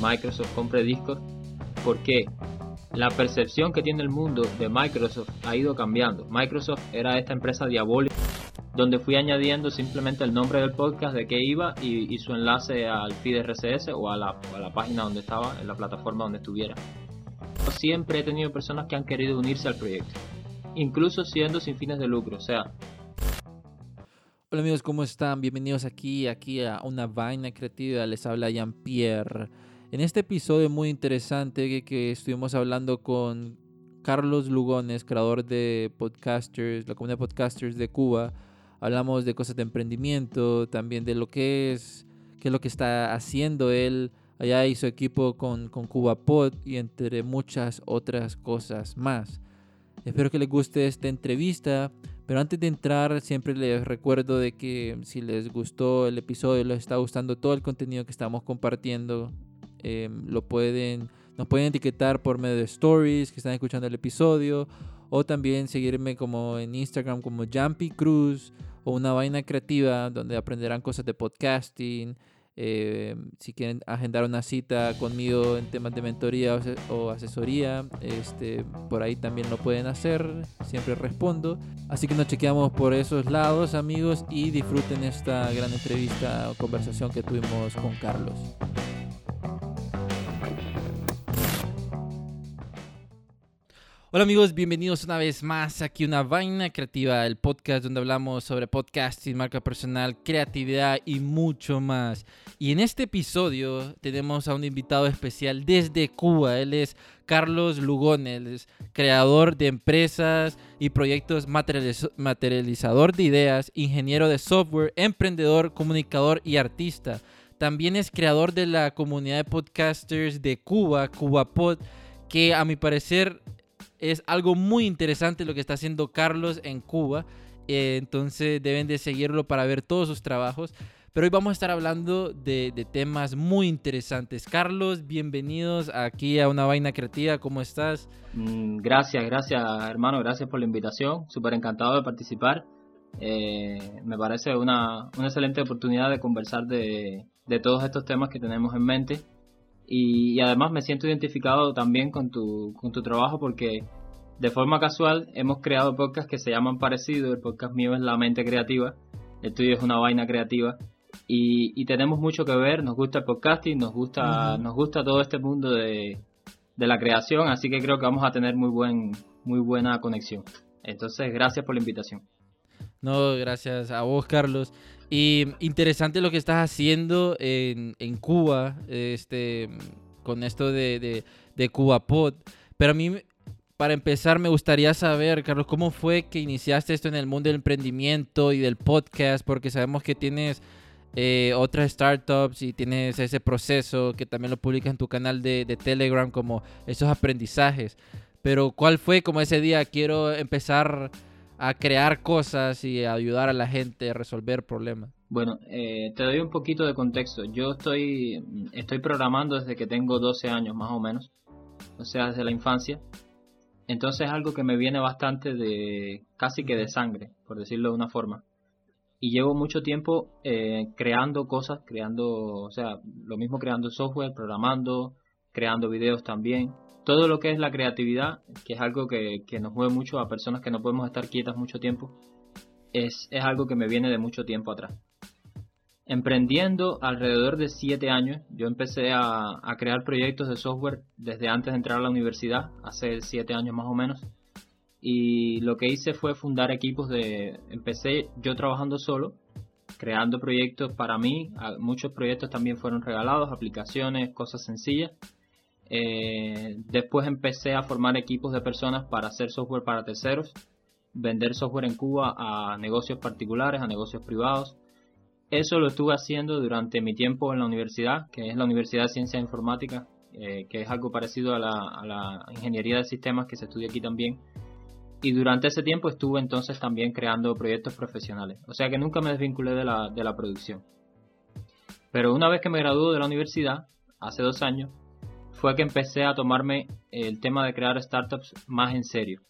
Microsoft compre Discord porque la percepción que tiene el mundo de Microsoft ha ido cambiando. Microsoft era esta empresa diabólica donde fui añadiendo simplemente el nombre del podcast, de qué iba y, su enlace al feed RSS o a la, a la página donde estaba, en la plataforma donde estuviera. Siempre he tenido personas que han querido unirse al proyecto, incluso siendo sin fines de lucro, o sea, Hola amigos, ¿cómo están? Bienvenidos aquí, aquí a una vaina creativa. Les habla Jean-Pierre. En este episodio muy interesante que, que, estuvimos hablando con Carlos Lugones, creador de podcasters, la comunidad de podcasters de Cuba. Hablamos de cosas de emprendimiento, también de lo que es, qué es lo que está haciendo él allá y su equipo con, con Cuba Pod y entre muchas otras cosas más. Espero que les guste esta entrevista. Pero antes de entrar, siempre les recuerdo de que si les gustó el episodio, les está gustando todo el contenido que estamos compartiendo, em, lo pueden, nos pueden etiquetar por medio de stories que están escuchando el episodio, o también seguirme como en Instagram como Jumpy Cruz o una vaina creativa donde aprenderán cosas de podcasting, eh, si quieren agendar una cita conmigo en temas de mentoría o asesoría, este, por ahí también lo pueden hacer, siempre respondo. Así que nos chequeamos por esos lados amigos y disfruten esta gran entrevista o conversación que tuvimos con Carlos. Hola amigos, bienvenidos una vez más aquí una vaina creativa, el podcast donde hablamos sobre podcasting, marca personal, creatividad y mucho más. Y en este episodio tenemos a un invitado especial desde Cuba. Él es Carlos Lugones, creador de empresas y proyectos, materializador de ideas, ingeniero de software, emprendedor, comunicador y artista. También es creador de la comunidad de podcasters de Cuba, CubaPod, que a mi parecer es algo muy interesante lo que está haciendo Carlos en Cuba. Eh, entonces deben de seguirlo para ver todos sus trabajos. Pero hoy vamos a estar hablando de, temas muy interesantes. Carlos, bienvenidos aquí a Una Vaina Creativa. ¿Cómo estás? Mm, gracias, gracias hermano. Gracias por la invitación. Súper encantado de participar. Eh, me parece una, una, excelente oportunidad de conversar de, de todos estos temas que tenemos en mente y, además me siento identificado también con tu, con tu trabajo porque de forma casual hemos creado podcasts que se llaman parecido. El podcast mío es La Mente Creativa, el tuyo es una vaina creativa. Y, tenemos mucho que ver, nos gusta el podcasting, nos gusta, nos gusta todo este mundo de, de la creación, así que creo que vamos a tener muy, buen, muy buena conexión. Entonces, gracias por la invitación. No, gracias a vos, Carlos. Y interesante lo que estás haciendo en, Cuba, este, con esto de, de, de Cuba Pod. Pero a mí, para empezar, me gustaría saber, Carlos, ¿cómo fue que iniciaste esto en el mundo del emprendimiento y del podcast? Porque sabemos que tienes eh, otras startups y tienes ese proceso que también lo publicas en tu canal de, de Telegram, como esos aprendizajes. Pero ¿cuál fue como ese día? Quiero empezar a crear cosas y a ayudar a la gente a resolver problemas? Bueno, eh, te doy un poquito de contexto. Yo estoy, estoy programando desde que tengo 12 años más o menos, o sea, desde la infancia. Entonces es algo que me viene bastante de casi que de sangre, por decirlo de una forma. Y llevo mucho tiempo eh, creando cosas, creando, o sea, lo mismo creando software, programando, creando videos también todo lo que es la creatividad, que es algo que, nos mueve mucho a personas que no podemos estar quietas mucho tiempo, es, algo que me viene de mucho tiempo atrás. Emprendiendo alrededor de siete años, yo empecé a, crear proyectos de software desde antes de entrar a la universidad, hace siete años más o menos. Y lo que hice fue fundar equipos de... Empecé yo trabajando solo, creando proyectos para mí. Muchos proyectos también fueron regalados, aplicaciones, cosas sencillas eh, después empecé a formar equipos de personas para hacer software para terceros, vender software en Cuba a negocios particulares, a negocios privados. Eso lo estuve haciendo durante mi tiempo en la universidad, que es la Universidad de Ciencia Informática, eh, que es algo parecido a la, ingeniería de sistemas que se estudia aquí también. Y durante ese tiempo estuve entonces también creando proyectos profesionales. O sea que nunca me desvinculé de la, de la producción. Pero una vez que me gradué de la universidad, hace dos años, fue que empecé a tomarme el tema de crear startups más en serio.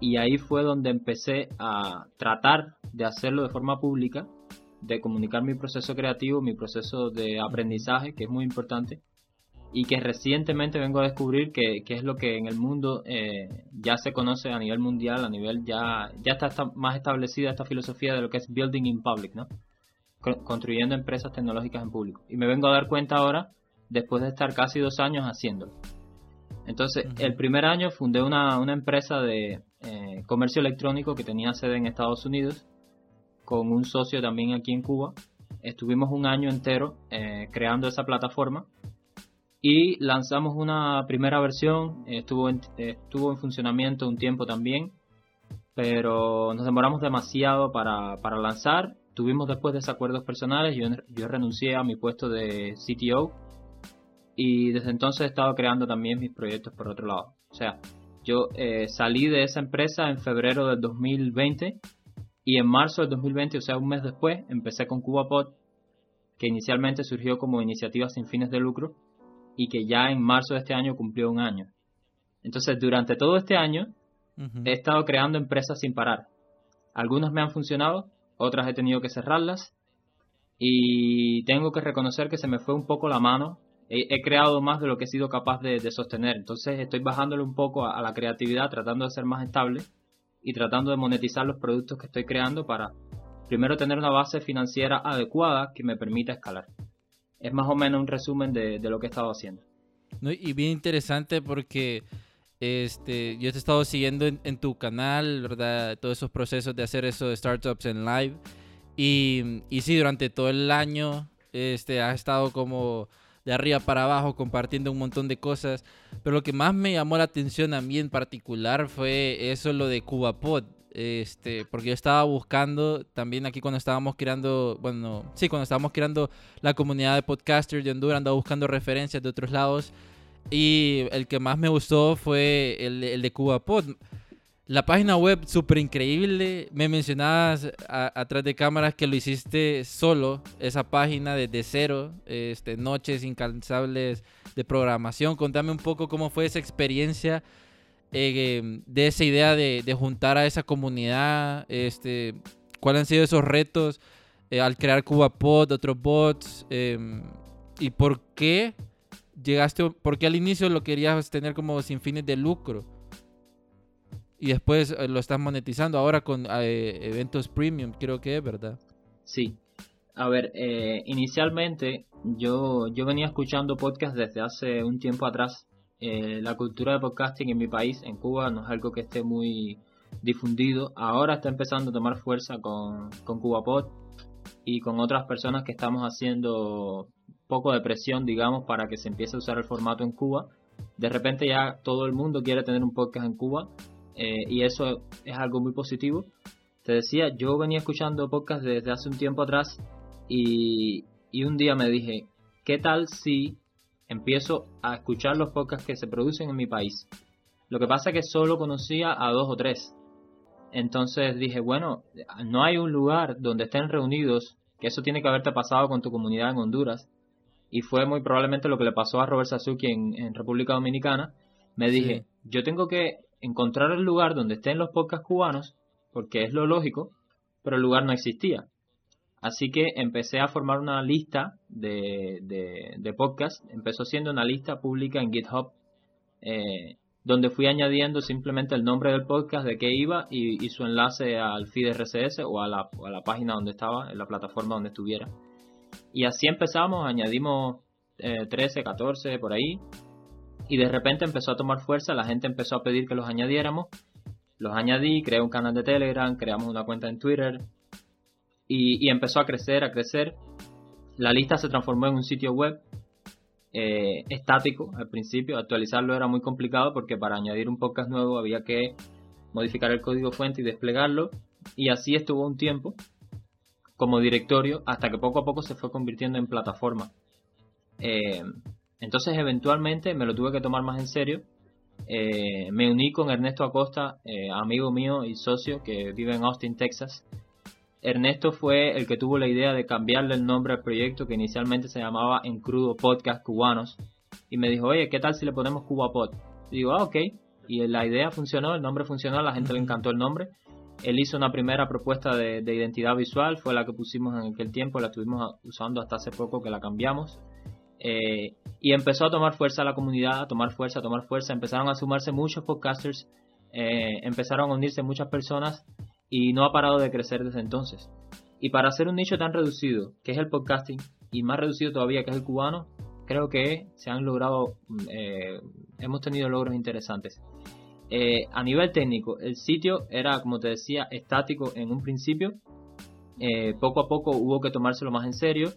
Y ahí fue donde empecé a tratar de hacerlo de forma pública, de comunicar mi proceso creativo, mi proceso de aprendizaje, que es muy importante, y que recientemente vengo a descubrir que, es lo que en el mundo eh, ya se conoce a nivel mundial, a nivel ya, ya está, más establecida esta filosofía de lo que es building in public, ¿no? construyendo empresas tecnológicas en público. Y me vengo a dar cuenta ahora, después de estar casi dos años haciéndolo. Entonces, el primer año fundé una, una empresa de eh, comercio electrónico que tenía sede en Estados Unidos, con un socio también aquí en Cuba. Estuvimos un año entero eh, creando esa plataforma y lanzamos una primera versión, estuvo en, estuvo en funcionamiento un tiempo también, pero nos demoramos demasiado para, para lanzar. Tuvimos después desacuerdos personales, yo, yo renuncié a mi puesto de CTO y desde entonces he estado creando también mis proyectos por otro lado. O sea, yo eh, salí de esa empresa en febrero del 2020 y en marzo del 2020, o sea, un mes después, empecé con CubaPod, que inicialmente surgió como iniciativa sin fines de lucro y que ya en marzo de este año cumplió un año. Entonces, durante todo este año he estado creando empresas sin parar. Algunas me han funcionado, otras he tenido que cerrarlas y tengo que reconocer que se me fue un poco la mano. He, creado más de lo que he sido capaz de, sostener. Entonces estoy bajándole un poco a, la creatividad, tratando de ser más estable y tratando de monetizar los productos que estoy creando para primero tener una base financiera adecuada que me permita escalar es más o menos un resumen de, lo que he estado haciendo. y bien interesante porque este, yo te he estado siguiendo en, tu canal, ¿verdad? Todos esos procesos de hacer eso de startups en live. Y, y sí, durante todo el año este, has estado como de arriba para abajo compartiendo un montón de cosas. Pero lo que más me llamó la atención a mí en particular fue eso, lo de CubaPod. Este, porque yo estaba buscando también aquí cuando estábamos creando, bueno, sí, cuando estábamos creando la comunidad de podcasters de Honduras, andaba buscando referencias de otros lados. Y el que más me gustó fue el, el de CubaPod. La página web súper increíble. Me mencionabas atrás de cámaras que lo hiciste solo, esa página desde cero, este, noches incansables de programación. Contame un poco cómo fue esa experiencia eh, de esa idea de, juntar a esa comunidad, este, cuáles han sido esos retos eh, al crear CubaPod, otros bots, em, y por qué llegaste, por qué al inicio lo querías tener como sin fines de lucro y después eh, lo estás monetizando ahora con eventos premium, creo que es, ¿verdad? Sí. A ver, inicialmente yo, yo venía escuchando podcast desde hace un tiempo atrás eh, la cultura de podcasting en mi país, en Cuba, no es algo que esté muy difundido. Ahora está empezando a tomar fuerza con, con CubaPod y con otras personas que estamos haciendo poco de presión, digamos, para que se empiece a usar el formato en Cuba. De repente ya todo el mundo quiere tener un podcast en Cuba eh, y eso es algo muy positivo. Te decía, yo venía escuchando podcast desde hace un tiempo atrás y, y un día me dije, ¿qué tal si empiezo a escuchar los podcasts que se producen en mi país. Lo que pasa es que solo conocía a dos o tres. Entonces dije, bueno, no hay un lugar donde estén reunidos, que eso tiene que haberte pasado con tu comunidad en Honduras. Y fue muy probablemente lo que le pasó a Robert Sasuki en, República Dominicana. Me dije, yo tengo que encontrar el lugar donde estén los podcasts cubanos, porque es lo lógico, pero el lugar no existía. Así que empecé a formar una lista de, de, podcasts. Empezó siendo una lista pública en GitHub, eh, donde fui añadiendo simplemente el nombre del podcast, de qué iba y, su enlace al feed RSS o a la, a la, página donde estaba, en la plataforma donde estuviera. Y así empezamos, añadimos 13, eh, 14 por ahí. Y de repente empezó a tomar fuerza, la gente empezó a pedir que los añadiéramos. Los añadí, creé un canal de Telegram, creamos una cuenta en Twitter, y, empezó a crecer, a crecer. La lista se transformó en un sitio web eh, estático al principio. Actualizarlo era muy complicado porque para añadir un podcast nuevo había que modificar el código fuente y desplegarlo. Y así estuvo un tiempo como directorio hasta que poco a poco se fue convirtiendo en plataforma. Eh, entonces eventualmente me lo tuve que tomar más en serio. Eh, me uní con Ernesto Acosta, amigo mío y socio que vive en Austin, Texas. Ernesto fue el que tuvo la idea de cambiarle el nombre al proyecto que inicialmente se llamaba En Crudo Podcast Cubanos. Y me dijo, oye, ¿qué tal si le ponemos CubaPod? Y digo, ah, ok. Y la idea funcionó, el nombre funcionó, a la gente le encantó el nombre. Él hizo una primera propuesta de, identidad visual, fue la que pusimos en aquel tiempo, la estuvimos usando hasta hace poco que la cambiamos. Eh, y empezó a tomar fuerza la comunidad, a tomar fuerza, a tomar fuerza. Empezaron a sumarse muchos podcasters, eh, empezaron a unirse muchas personas y no ha parado de crecer desde entonces. Y para hacer un nicho tan reducido, que es el podcasting, y más reducido todavía, que es el cubano, creo que se han logrado, eh, hemos tenido logros interesantes. A nivel técnico, el sitio era, como te decía, estático en un principio. Poco a poco hubo que tomárselo más en serio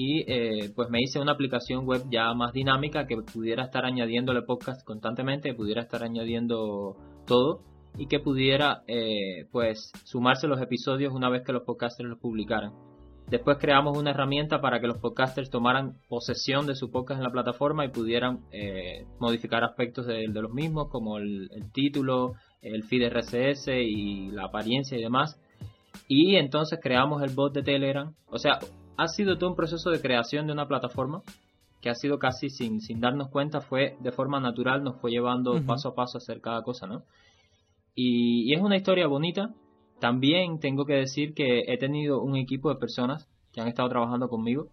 y pues me hice una aplicación web ya más dinámica que pudiera estar añadiéndole podcast constantemente, pudiera estar añadiendo todo y que pudiera pues sumarse los episodios una vez que los podcasters los publicaran. Después creamos una herramienta para que los podcasters tomaran posesión de su podcast en la plataforma y pudieran eh, modificar aspectos de, los mismos, como el, título, el feed RSS y la apariencia y demás. Y entonces creamos el bot de Telegram. O sea, ha sido todo un proceso de creación de una plataforma que ha sido casi sin, sin darnos cuenta, fue de forma natural, nos fue llevando paso a paso a hacer cada cosa, ¿no? y es una historia bonita, también tengo que decir que he tenido un equipo de personas que han estado trabajando conmigo.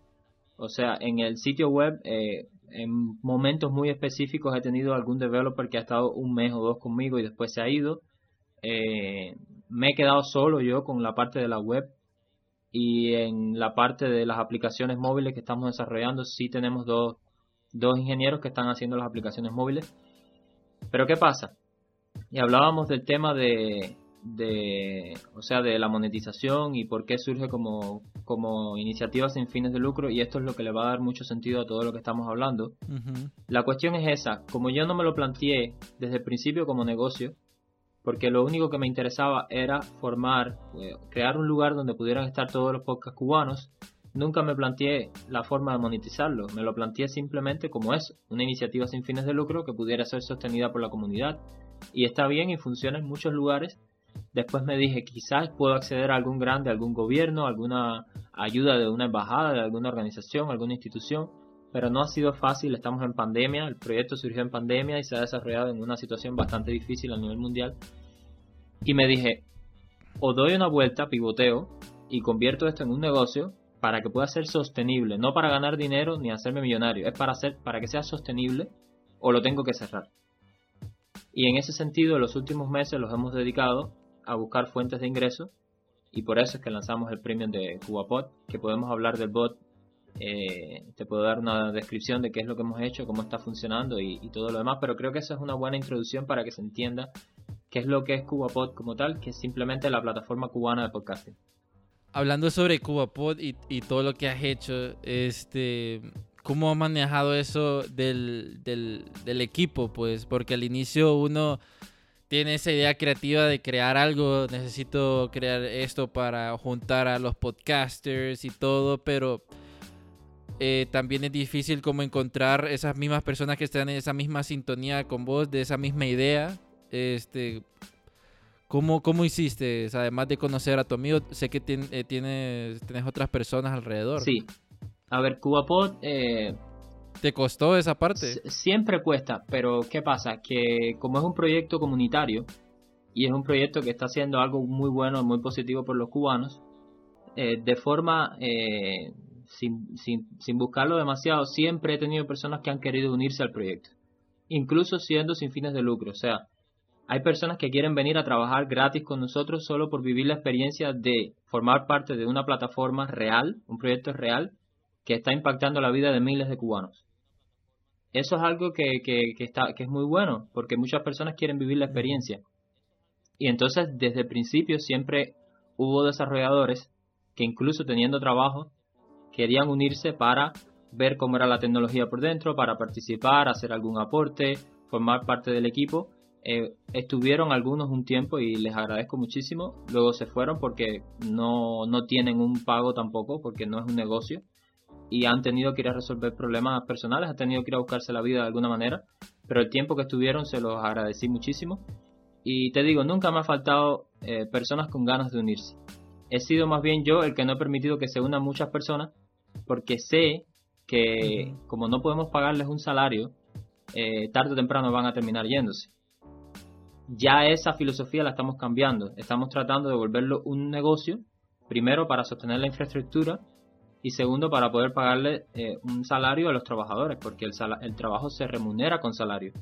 O sea, en el sitio web, eh, en momentos muy específicos he tenido algún developer que ha estado un mes o dos conmigo y después se ha ido. Eh, me he quedado solo yo con la parte de la web y en la parte de las aplicaciones móviles que estamos desarrollando sí tenemos dos, dos ingenieros que están haciendo las aplicaciones móviles. Pero ¿qué pasa? Y hablábamos del tema de, de, o sea, de la monetización y por qué surge como, como iniciativa sin fines de lucro y esto es lo que le va a dar mucho sentido a todo lo que estamos hablando. La cuestión es esa, como yo no me lo planteé desde el principio como negocio, porque lo único que me interesaba era formar, eh, crear un lugar donde pudieran estar todos los podcasts cubanos, nunca me planteé la forma de monetizarlo, me lo planteé simplemente como eso, una iniciativa sin fines de lucro que pudiera ser sostenida por la comunidad. Y está bien y funciona en muchos lugares. Después me dije, quizás puedo acceder a algún grande, algún gobierno, alguna ayuda de una embajada, de alguna organización, alguna institución, pero no ha sido fácil, estamos en pandemia, el proyecto surgió en pandemia y se ha desarrollado en una situación bastante difícil a nivel mundial. Y me dije, o doy una vuelta, pivoteo, y convierto esto en un negocio para que pueda ser sostenible, no para ganar dinero ni hacerme millonario, es para, hacer, para que sea sostenible o lo tengo que cerrar. Y en ese sentido, los últimos meses los hemos dedicado a buscar fuentes de ingreso y por eso es que lanzamos el premium de CubaPod, que podemos hablar del bot. Eh, te puedo dar una descripción de qué es lo que hemos hecho, cómo está funcionando y, todo lo demás, pero creo que eso es una buena introducción para que se entienda qué es lo que es CubaPod como tal, que es simplemente la plataforma cubana de podcasting. Hablando sobre CubaPod y, todo lo que has hecho, este, ¿cómo has manejado eso del equipo? Pues porque al inicio uno tiene esa idea creativa de crear algo, necesito crear esto para juntar a los podcasters y todo, pero eh, también es difícil como encontrar esas mismas personas que están en esa misma sintonía con vos, de esa misma idea. Este, ¿cómo, cómo hiciste? además de conocer a tu amigo, sé que eh, tienes, tienes otras personas alrededor. Sí. A ver, CubaPod eh, ¿Te costó esa parte? siempre cuesta, pero ¿qué pasa? Que como es un proyecto comunitario y es un proyecto que está haciendo algo muy bueno, muy positivo por los cubanos, eh, de forma eh, sin, sin, sin buscarlo demasiado, siempre he tenido personas que han querido unirse al proyecto, incluso siendo sin fines de lucro. O sea, hay personas que quieren venir a trabajar gratis con nosotros solo por vivir la experiencia de formar parte de una plataforma real, un proyecto real, que está impactando la vida de miles de cubanos eso es algo que, que, está, que es muy bueno, porque muchas personas quieren vivir la experiencia. Y entonces, desde el principio, siempre hubo desarrolladores que incluso teniendo trabajo, querían unirse para ver cómo era la tecnología por dentro, para participar, hacer algún aporte, formar parte del equipo. Eh, estuvieron algunos un tiempo y les agradezco muchísimo. Luego se fueron porque no, no tienen un pago tampoco, porque no es un negocio y han tenido que ir a resolver problemas personales, han tenido que ir a buscarse la vida de alguna manera, pero el tiempo que estuvieron se los agradecí muchísimo. Y te digo, nunca me ha faltado eh, personas con ganas de unirse. He sido más bien yo el que no he permitido que se unan muchas personas, porque sé que como no podemos pagarles un salario, eh, tarde o temprano van a terminar yéndose. Ya esa filosofía la estamos cambiando, estamos tratando de volverlo un negocio, primero para sostener la infraestructura y segundo para poder pagarle eh, un salario a los trabajadores, porque el, el trabajo se remunera con salario.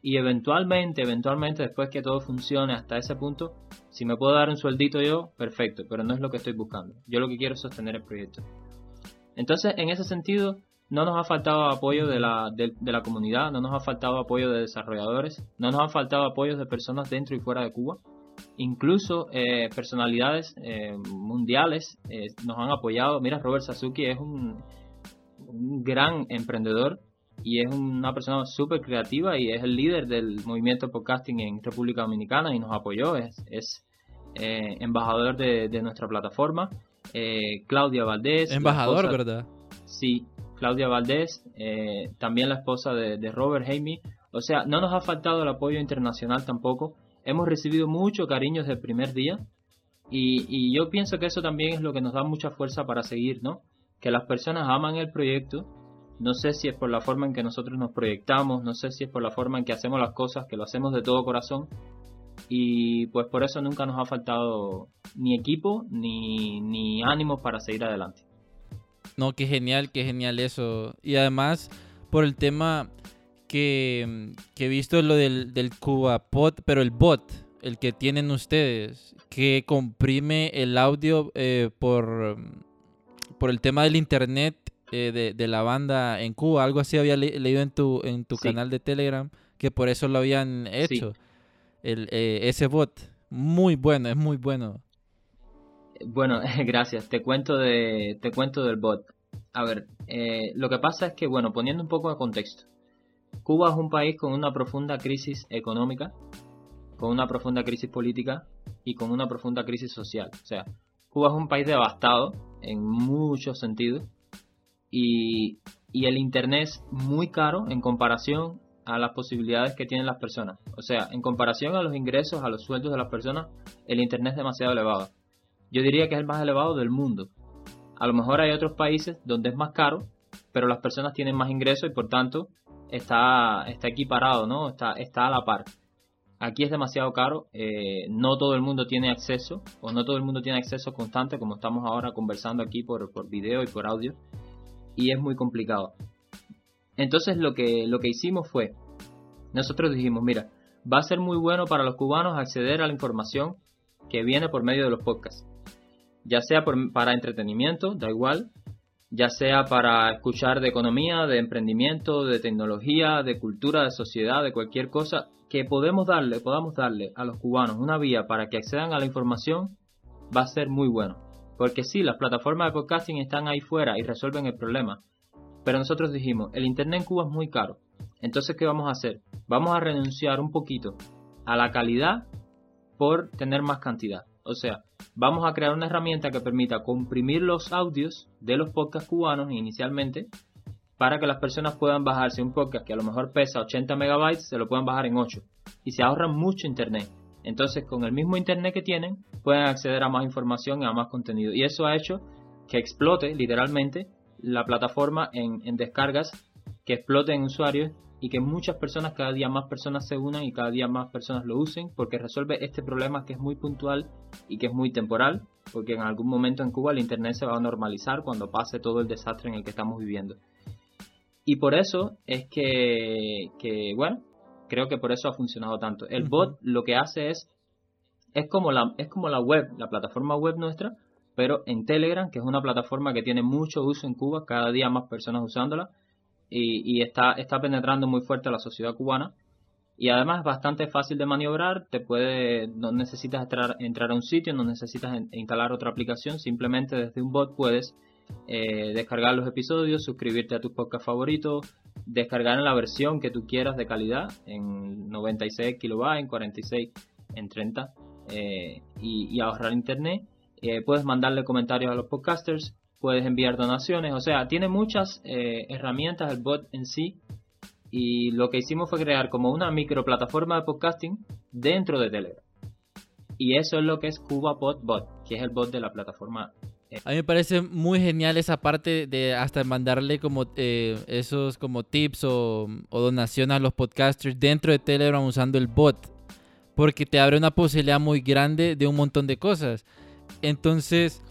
Y eventualmente, eventualmente, después que todo funcione hasta ese punto, si me puedo dar un sueldito yo, perfecto, pero no es lo que estoy buscando. Yo lo que quiero es sostener el proyecto. Entonces, en ese sentido, no nos ha faltado apoyo de la, de, la comunidad, no nos ha faltado apoyo de desarrolladores, no nos ha faltado apoyo de personas dentro y fuera de Cuba. Incluso eh, personalidades eh, mundiales eh, nos han apoyado. Mira, Robert Sasuki es un, un gran emprendedor y es una persona súper creativa y es el líder del movimiento podcasting en República Dominicana y nos apoyó, es, es eh, embajador de, nuestra plataforma. Eh, Claudia Valdés. Embajador, ¿verdad? Sí, Claudia Valdés, eh, también la esposa de, Robert Jaime. O sea, no nos ha faltado el apoyo internacional tampoco. Hemos recibido mucho cariño desde el primer día y, y yo pienso que eso también es lo que nos da mucha fuerza para seguir, ¿no? Que las personas aman el proyecto no sé si es por la forma en que nosotros nos proyectamos, no sé si es por la forma en que hacemos las cosas, que lo hacemos de todo corazón. Y pues por eso nunca nos ha faltado ni equipo ni, ni ánimo para seguir adelante. No, qué genial, qué genial eso. Y además, por el tema que, he visto lo del, del CubaPod, pero el bot, el que tienen ustedes, que comprime el audio eh, por, por el tema del internet eh, de, la banda en Cuba. Algo así había leído en tu, en tu canal de Telegram, que por eso lo habían hecho. Eh, ese bot. Muy bueno, es muy bueno. Bueno, gracias. Te cuento, de, te cuento del bot. A ver, eh, lo que pasa es que, bueno, poniendo un poco de contexto. Cuba es un país con una profunda crisis económica, con una profunda crisis política y con una profunda crisis social. O sea, Cuba es un país devastado en muchos sentidos y, el Internet es muy caro en comparación a las posibilidades que tienen las personas. O sea, en comparación a los ingresos, a los sueldos de las personas, el Internet es demasiado elevado. Yo diría que es el más elevado del mundo. A lo mejor hay otros países donde es más caro, pero las personas tienen más ingresos y por tanto está, está equiparado, ¿no? Está, está a la par. Aquí es demasiado caro, eh, no todo el mundo tiene acceso, o no todo el mundo tiene acceso constante, como estamos ahora conversando aquí por, por video y por audio y es muy complicado. Entonces lo que, lo que hicimos fue, nosotros dijimos, mira, va a ser muy bueno para los cubanos acceder a la información que viene por medio de los podcasts. Ya sea para entretenimiento, da igual, ya sea para escuchar de economía, de emprendimiento, de tecnología, de cultura, de sociedad, de cualquier cosa, que podemos darle, podamos darle a los cubanos una vía para que accedan a la información, va a ser muy bueno. Porque sí, las plataformas de podcasting están ahí fuera y resuelven el problema. Pero nosotros dijimos, el Internet en Cuba es muy caro. Entonces, ¿qué vamos a hacer? Vamos a renunciar un poquito a la calidad por tener más cantidad. O sea, vamos a crear una herramienta que permita comprimir los audios de los podcasts cubanos inicialmente para que las personas puedan bajarse un podcast que a lo mejor pesa 80 megabytes, se lo puedan bajar en 8 y se ahorran mucho internet. Entonces, con el mismo internet que tienen, pueden acceder a más información y a más contenido. Y eso ha hecho que explote literalmente la plataforma en, descargas, que explote en usuarios y que muchas personas, cada día más personas se unan y cada día más personas lo usen porque resuelve este problema que es muy puntual y que es muy temporal, porque en algún momento en Cuba el Internet se va a normalizar cuando pase todo el desastre en el que estamos viviendo. Y por eso es que, que bueno, Creo que por eso ha funcionado tanto. El bot lo que hace es, es como, la, es como la web, la plataforma web nuestra, pero en Telegram, que es una plataforma que tiene mucho uso en Cuba, cada día más personas usándola y, está, está penetrando muy fuerte a la sociedad cubana. Y además es bastante fácil de maniobrar, te puede, no necesitas entrar, entrar a un sitio, no necesitas instalar otra aplicación, simplemente desde un bot puedes eh, descargar los episodios, suscribirte a tus podcasts favoritos, descargar en la versión que tú quieras de calidad, en 96 kilobytes, en 46, en 30, eh, y, ahorrar internet. Eh, puedes mandarle comentarios a los podcasters, puedes enviar donaciones, o sea, tiene muchas herramientas el bot en sí. Y lo que hicimos fue crear como una micro plataforma de podcasting dentro de Telegram. Y eso es lo que es CubaPod Bot, que es el bot de la plataforma a mí me parece muy genial esa parte de hasta mandarle como eh, esos como tips o donaciones a los podcasters dentro de Telegram usando el bot. Porque te abre una posibilidad muy grande de un montón de cosas. Entonces,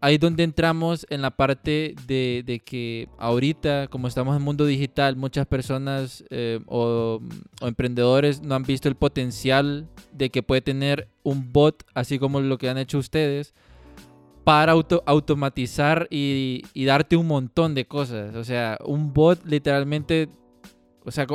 ahí donde entramos en la parte de, que ahorita, como estamos en el mundo digital, muchas personas eh, o, emprendedores no han visto el potencial de que puede tener un bot, así como lo que han hecho ustedes, para auto automatizar y, y darte un montón de cosas. O sea, un bot literalmente o sea,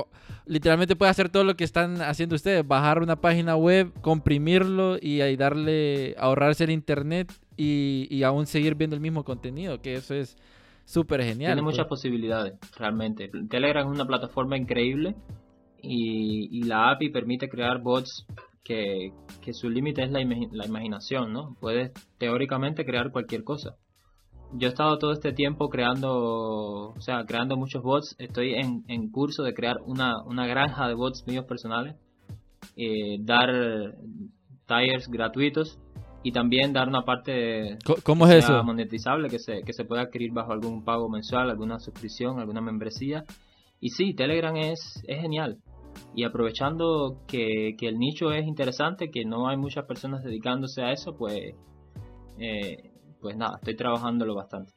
literalmente puede hacer todo lo que están haciendo ustedes, bajar una página web, comprimirlo y ahí darle, ahorrarse el internet y, aún seguir viendo el mismo contenido, que eso es súper genial. Tiene muchas pues. posibilidades, realmente. Telegram es una plataforma increíble y, la API permite crear bots que, su límite es la, la imaginación, ¿no? Puedes teóricamente crear cualquier cosa yo he estado todo este tiempo creando, o sea, creando muchos bots. Estoy en, en curso de crear una, una granja de bots míos personales, eh, dar tires gratuitos y también dar una parte ¿Cómo es eso? monetizable que se, que se pueda adquirir bajo algún pago mensual, alguna suscripción, alguna membresía. Y sí, Telegram es, es genial. Y aprovechando que, que el nicho es interesante, que no hay muchas personas dedicándose a eso, pues eh, pues nada, estoy trabajándolo bastante.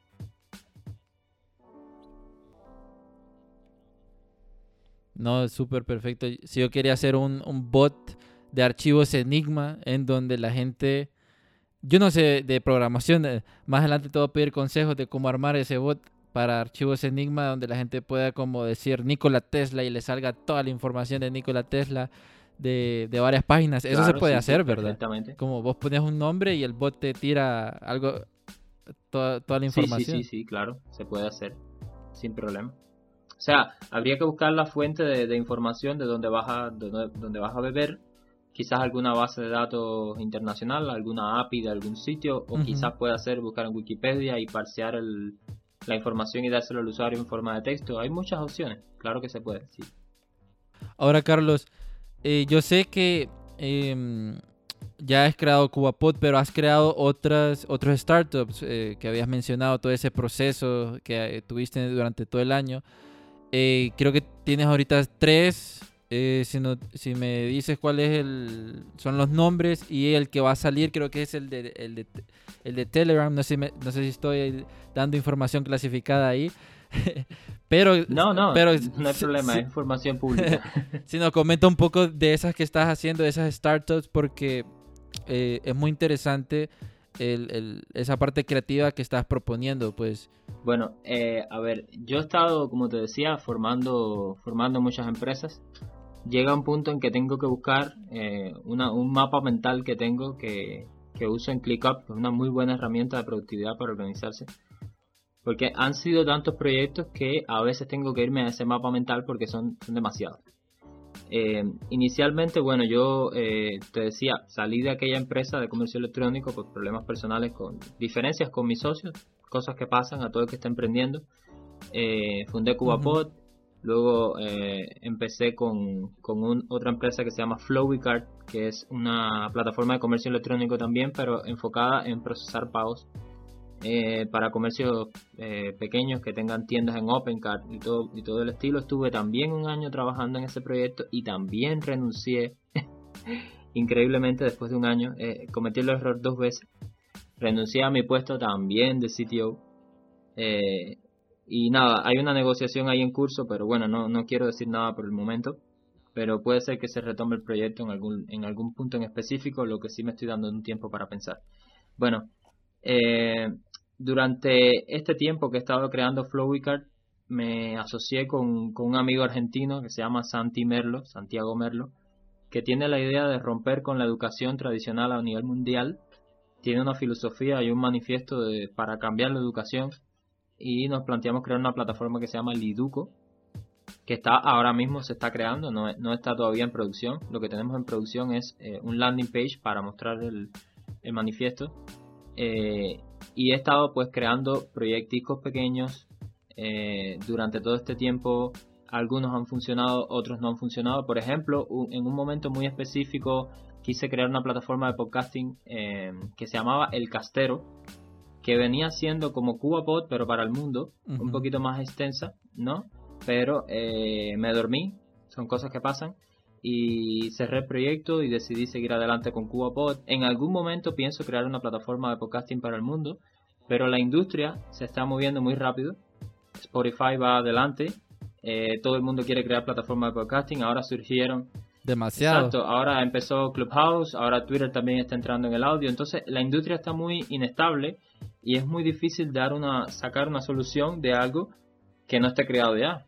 No, es súper perfecto. Si yo quería hacer un, bot de archivos Enigma en donde la gente, yo no sé de programación, eh, más adelante te voy a pedir consejos de cómo armar ese bot para archivos Enigma donde la gente pueda como decir Nikola Tesla y le salga toda la información de Nikola Tesla de, varias páginas. Eso se puede hacer, ¿verdad? Como vos pones un nombre y el bot te tira algo, toda, la información. Sí, sí, sí, claro, se puede hacer sin problema. O sea, habría que buscar la fuente de, información de donde vas a, donde, vas a beber, quizás alguna base de datos internacional, alguna API de algún sitio, o quizás pueda hacer buscar en Wikipedia y parsear la información y dárselo al usuario en forma de texto. Hay muchas opciones, claro que se puede, sí. Ahora, Carlos, eh, yo sé que em, ya has creado CubaPod, pero has creado otras, otros startups eh, que habías mencionado, todo ese proceso que eh, tuviste durante todo el año. Eh, creo que tienes ahorita tres. si, si me dices cuáles son los nombres y el que va a salir, creo que es el de, el de, el de Telegram. No sé, no sé si estoy dando información clasificada ahí. pero no, no, pero, no hay problema, es información pública. si nos comenta un poco de esas que estás haciendo, de esas startups, porque eh, es muy interesante esa parte creativa que estás proponiendo, pues. Bueno, eh, a ver, yo he estado, como te decía, formando, formando muchas empresas. Llega un punto en que tengo que buscar eh, un mapa mental que tengo que, que uso en ClickUp, que es una muy buena herramienta de productividad para organizarse. Porque han sido tantos proyectos que a veces tengo que irme a ese mapa mental porque son demasiados. Eh, inicialmente, bueno, yo eh, te decía, salí de aquella empresa de comercio electrónico por problemas personales, con diferencias con mis socios, cosas que pasan a todo el que está emprendiendo. Eh, fundé CubaPod, luego empecé con, con otra empresa que se llama Flowicard, que es una plataforma de comercio electrónico también, pero enfocada en procesar pagos eh, para comercios eh, pequeños que tengan tiendas en OpenCart y todo, y todo el estilo. Estuve también un año trabajando en ese proyecto y también renuncié. Increíblemente, después de un año, eh, cometí el error dos veces. Renuncié a mi puesto también de CTO. y nada, hay una negociación ahí en curso, pero bueno, no, no quiero decir nada por el momento. Pero puede ser que se retome el proyecto en algún, en algún punto en específico, lo que sí me estoy dando un tiempo para pensar. Bueno, eh, durante este tiempo que he estado creando Flowicard, me asocié con, un amigo argentino que se llama Santi Merlo, Santiago Merlo, que tiene la idea de romper con la educación tradicional a nivel mundial. Tiene una filosofía y un manifiesto para cambiar la educación y nos planteamos crear una plataforma que se llama Liduco, que está ahora mismo se está creando, no, no está todavía en producción. Lo que tenemos en producción es eh, un landing page para mostrar el, el manifiesto eh, y he estado pues creando proyectos pequeños eh, durante todo este tiempo. Algunos han funcionado, otros no han funcionado. Por ejemplo, en un momento muy específico quise crear una plataforma de podcasting eh, que se llamaba El Castero, que venía siendo como CubaPod, pero para el mundo, un poquito más extensa, ¿no? Pero me dormí, son cosas que pasan y cerré el proyecto y decidí seguir adelante con CubaPod. En algún momento pienso crear una plataforma de podcasting para el mundo, pero la industria se está moviendo muy rápido. Spotify va adelante, eh, todo el mundo quiere crear plataformas de podcasting, ahora surgieron Demasiado. Exacto, ahora empezó Clubhouse, ahora Twitter también está entrando en el audio, entonces la industria está muy inestable y es muy difícil dar una, sacar una solución de algo que no esté creado ya.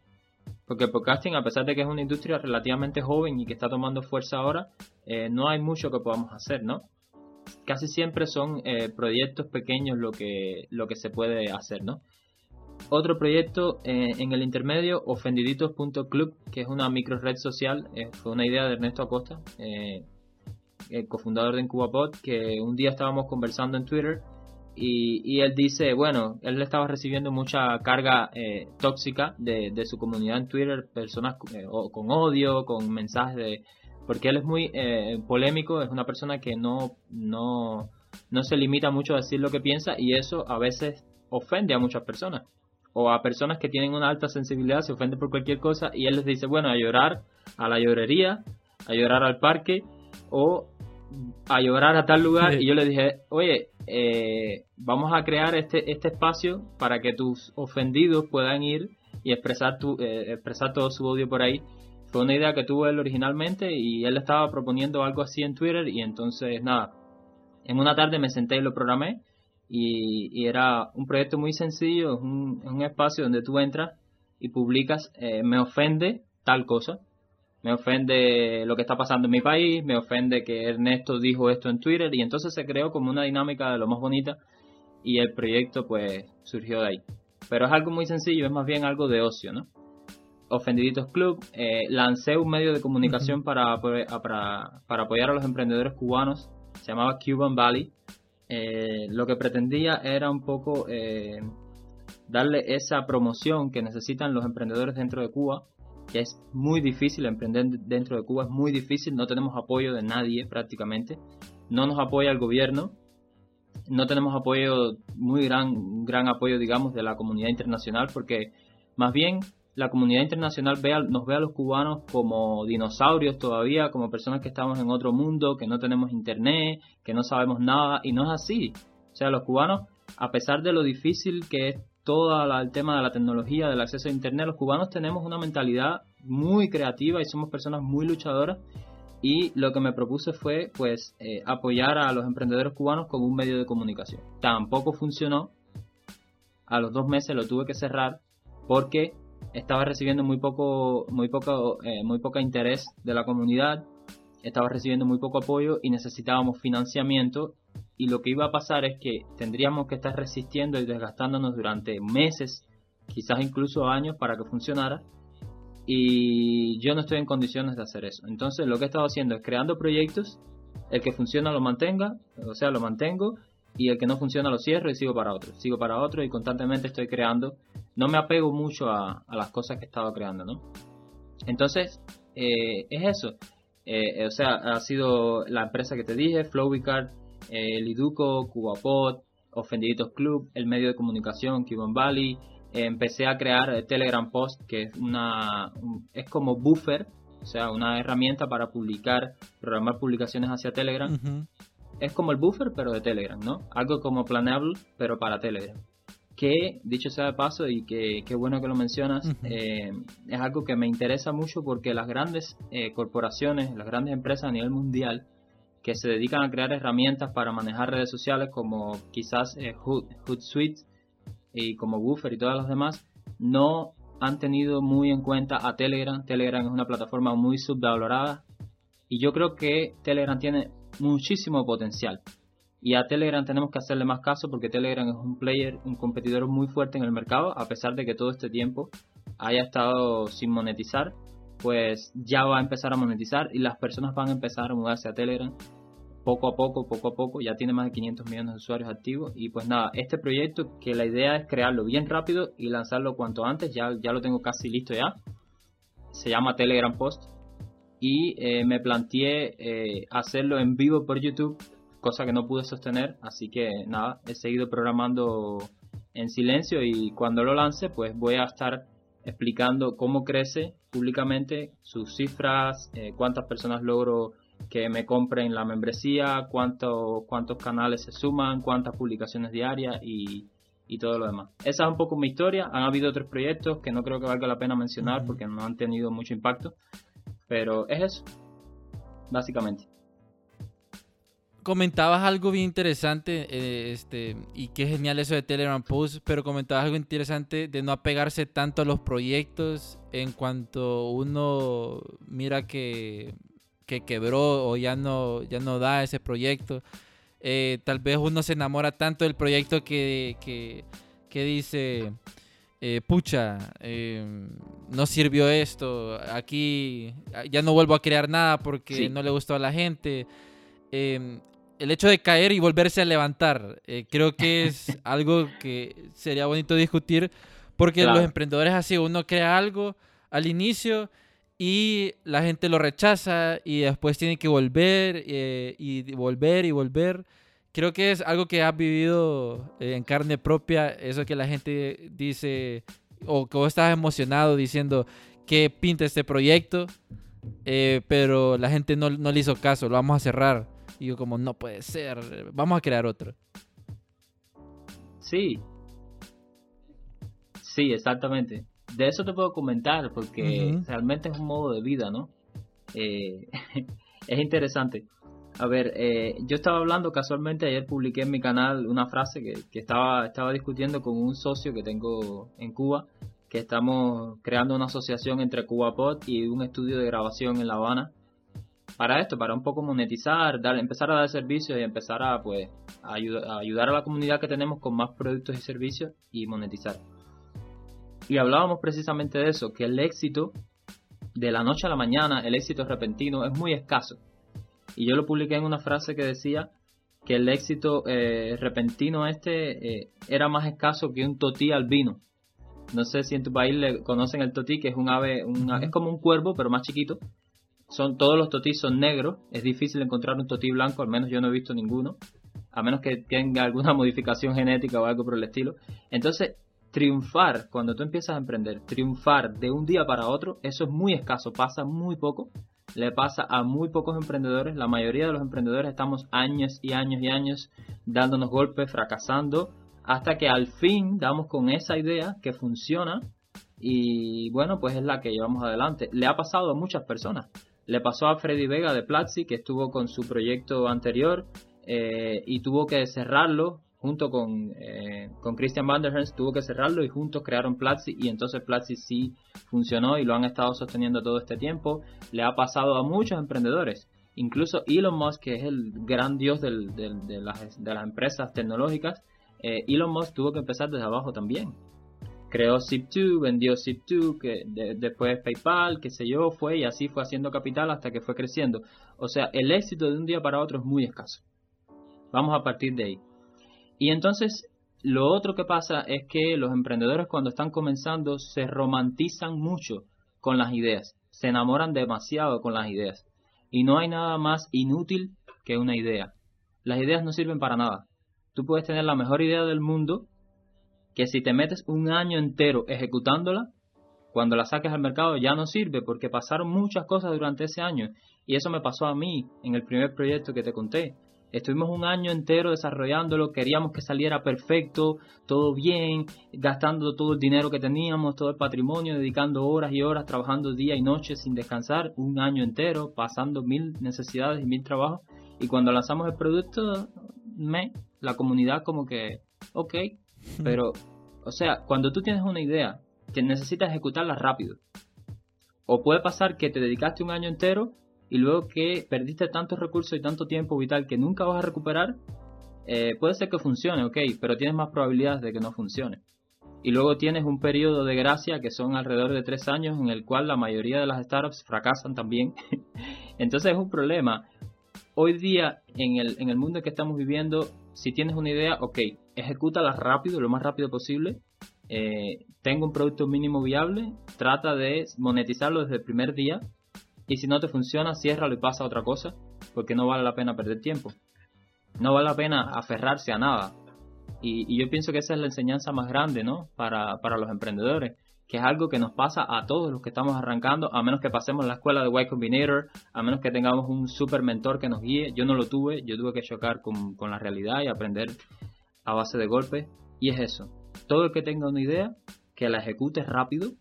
Porque el podcasting, a pesar de que es una industria relativamente joven y que está tomando fuerza ahora, eh, no hay mucho que podamos hacer, ¿no? Casi siempre son eh, proyectos pequeños lo que, lo que se puede hacer, ¿no? Otro proyecto eh, en el intermedio, ofendiditos.club, que es una micro red social, fue una idea de Ernesto Acosta, el cofundador de IncubaPod, que un día estábamos conversando en Twitter y, él dice, bueno, él estaba recibiendo mucha carga tóxica de, su comunidad en Twitter, personas con odio, con mensajes de... Porque él es muy polémico, es una persona que no, no, no se limita mucho a decir lo que piensa y eso a veces ofende a muchas personas. O a personas que tienen una alta sensibilidad, se ofenden por cualquier cosa y él les dice, bueno, a llorar a la llorería, a llorar al parque o a llorar a tal lugar y yo le dije, oye, eh, vamos a crear este, este espacio para que tus ofendidos puedan ir y expresar, tu, eh, expresar todo su odio por ahí. Fue una idea que tuvo él originalmente y él estaba proponiendo algo así en Twitter y entonces nada, en una tarde me senté y lo programé y, era un proyecto muy sencillo, es un, espacio donde tú entras y publicas, eh, me ofende tal cosa, me ofende lo que está pasando en mi país, me ofende que Ernesto dijo esto en Twitter y entonces se creó como una dinámica de lo más bonita y el proyecto pues surgió de ahí. Pero es algo muy sencillo, es más bien algo de ocio, ¿no? Ofendiditos Club, eh, lancé un medio de comunicación para, para, para apoyar a los emprendedores cubanos, se llamaba Cuban Valley, eh, lo que pretendía era un poco eh, darle esa promoción que necesitan los emprendedores dentro de Cuba, que es muy difícil emprender dentro de Cuba, es muy difícil, no tenemos apoyo de nadie prácticamente, no nos apoya el gobierno, no tenemos apoyo, muy gran, gran apoyo digamos de la comunidad internacional, porque más bien la comunidad internacional ve nos ve a los cubanos como dinosaurios todavía, como personas que estamos en otro mundo, que no tenemos internet, que no sabemos nada, y no es así. O sea, los cubanos, a pesar de lo difícil que es todo el tema de la tecnología, del acceso a internet, los cubanos tenemos una mentalidad muy creativa y somos personas muy luchadoras. Y lo que me propuse fue, pues, eh, apoyar a los emprendedores cubanos con un medio de comunicación. Tampoco funcionó. A los dos meses lo tuve que cerrar porque estaba recibiendo muy poco, muy poco, eh, muy poco interés de la comunidad, estaba recibiendo muy poco apoyo y necesitábamos financiamiento y lo que iba a pasar es que tendríamos que estar resistiendo y desgastándonos durante meses, quizás incluso años para que funcionara y yo no estoy en condiciones de hacer eso. Entonces lo que he estado haciendo es creando proyectos, el que funciona lo mantenga, o sea, lo mantengo y el que no funciona lo cierro y sigo para otro, sigo para otro y constantemente estoy creando. No me apego mucho a, las cosas que he estado creando, ¿no? Entonces, eh, es eso. Eh, o sea, ha sido la empresa que te dije, Flowicard, eh, Liduco, CubaPod, Ofendiditos Club, el medio de comunicación, Cuban Valley. empecé a crear Telegram Post, que es una es como buffer, o sea, una herramienta para publicar, programar publicaciones hacia Telegram es como el buffer, pero de Telegram, ¿no? Algo como Planable, pero para Telegram. Que, dicho sea de paso, y que bueno que lo mencionas, eh, es algo que me interesa mucho porque las grandes eh, corporaciones, las grandes empresas a nivel mundial, que se dedican a crear herramientas para manejar redes sociales como quizás eh, Hootsuite y como Buffer y todas las demás, no han tenido muy en cuenta a Telegram. Telegram es una plataforma muy subvalorada y yo creo que Telegram tiene muchísimo potencial. Y a Telegram tenemos que hacerle más caso porque Telegram es un player, un competidor muy fuerte en el mercado, a pesar de que todo este tiempo haya estado sin monetizar, pues ya va a empezar a monetizar y las personas van a empezar a mudarse a Telegram poco a poco, poco a poco, ya tiene más de 500 millones de usuarios activos. Y pues nada, este proyecto que la idea es crearlo bien rápido y lanzarlo cuanto antes, ya, ya lo tengo casi listo ya, se llama Telegram Post. Y eh, me planteé eh, hacerlo en vivo por YouTube, cosa que no pude sostener, así que nada, he seguido programando en silencio y cuando lo lance pues voy a estar explicando cómo crece públicamente sus cifras, eh, cuántas personas logro que me compren la membresía, cuánto, cuántos canales se suman, cuántas publicaciones diarias y, y todo lo demás. Esa es un poco mi historia. Han habido otros proyectos que no creo que valga la pena mencionar porque no han tenido mucho impacto. Pero es eso, básicamente. Comentabas algo bien interesante, eh, este, y qué genial eso de Telegram Post, pero comentabas algo interesante de no apegarse tanto a los proyectos en cuanto uno mira que, que quebró o ya no, ya no da ese proyecto. Eh, tal vez uno se enamora tanto del proyecto que, que, dice, eh, pucha, em, no sirvió esto, aquí ya no vuelvo a crear nada porque no le gustó a la gente. Em, el hecho de caer y volverse a levantar, eh, creo que es algo que sería bonito discutir porque los emprendedores así, uno crea algo al inicio y la gente lo rechaza y después tiene que volver eh, y volver y volver. Creo que es algo que has vivido eh, en carne propia, eso que la gente dice, o que vos estás emocionado diciendo que pinta este proyecto, eh, pero la gente no, no le hizo caso, lo vamos a cerrar. Y yo como, no puede ser, vamos a crear otro. Sí. Sí, exactamente de eso te puedo comentar porque realmente es un modo de vida, ¿no? Eh, es interesante. A ver, eh, yo estaba hablando casualmente, ayer publiqué en mi canal una frase que, que, estaba, estaba discutiendo con un socio que tengo en Cuba, que estamos creando una asociación entre CubaPod y un estudio de grabación en La Habana. Para esto, para un poco monetizar, dar, empezar a dar servicios y empezar a, pues, a ayudar a la comunidad que tenemos con más productos y servicios y monetizar. Y hablábamos precisamente de eso, que el éxito de la noche a la mañana, el éxito repentino, es muy escaso. Y yo lo publiqué en una frase que decía que el éxito eh, repentino este eh, era más escaso que un totí albino. No sé si en tu país le conocen el totí, que es un ave, es como un cuervo, pero más chiquito. Son, todos los totís son negros, es difícil encontrar un totí blanco, al menos yo no he visto ninguno, a menos que tenga alguna modificación genética o algo por el estilo. Entonces, triunfar cuando tú empiezas a emprender, triunfar de un día para otro, eso es muy escaso, pasa muy poco, le pasa a muy pocos emprendedores, la mayoría de los emprendedores estamos años y años y años dándonos golpes, fracasando, hasta que al fin damos con esa idea que funciona y bueno, pues es la que llevamos adelante. Le ha pasado a muchas personas. Le pasó a Freddy Vega de Platzi, que estuvo con su proyecto anterior eh, y tuvo que cerrarlo junto con, eh, con Christian Vanderhurst tuvo que cerrarlo y juntos crearon Platzi y entonces Platzi sí funcionó y lo han estado sosteniendo todo este tiempo. Le ha pasado a muchos emprendedores, incluso Elon Musk, que es el gran dios de, las, de, las, empresas tecnológicas, eh, Elon Musk tuvo que empezar desde abajo también. Creó Zip2, vendió Zip2, que después PayPal, qué sé yo, fue y así fue haciendo capital hasta que fue creciendo. O sea, el éxito de un día para otro es muy escaso. Vamos a partir de ahí. Y entonces lo otro que pasa es que los emprendedores cuando están comenzando se romantizan mucho con las ideas, se enamoran demasiado con las ideas. Y no hay nada más inútil que una idea. Las ideas no sirven para nada. Tú puedes tener la mejor idea del mundo, que si te metes un año entero ejecutándola, cuando la saques al mercado ya no sirve porque pasaron muchas cosas durante ese año. Y eso me pasó a mí en el primer proyecto que te conté. Estuvimos un año entero desarrollándolo, queríamos que saliera perfecto, todo bien, gastando todo el dinero que teníamos, todo el patrimonio, dedicando horas y horas, trabajando día y noche sin descansar, un año entero, pasando mil necesidades y mil trabajos. Y cuando lanzamos el producto, me, la comunidad como que, ok, pero, o sea, cuando tú tienes una idea, que necesitas ejecutarla rápido. O puede pasar que te dedicaste un año entero y luego que perdiste tantos recursos y tanto tiempo vital que nunca vas a recuperar, eh, puede ser que funcione, ok, pero tienes más probabilidades de que no funcione. Y luego tienes un periodo de gracia que son alrededor de tres años en el cual la mayoría de las startups fracasan también. Entonces es un problema. Hoy día, en el, en el mundo en que estamos viviendo, si tienes una idea, ok, ejecútala rápido, lo más rápido posible. Eh, tengo un producto mínimo viable, trata de monetizarlo desde el primer día y si no te funciona, ciérralo y pasa a otra cosa, porque no vale la pena perder tiempo. No vale la pena aferrarse a nada. Y, yo pienso que esa es la enseñanza más grande, ¿no? Para, para los emprendedores. que es algo que nos pasa a todos los que estamos arrancando, a menos que pasemos la escuela de Y Combinator, a menos que tengamos un super mentor que nos guíe. Yo no lo tuve, yo tuve que chocar con, con la realidad y aprender a base de golpes. Y es eso, todo el que tenga una idea, que la ejecute rápido,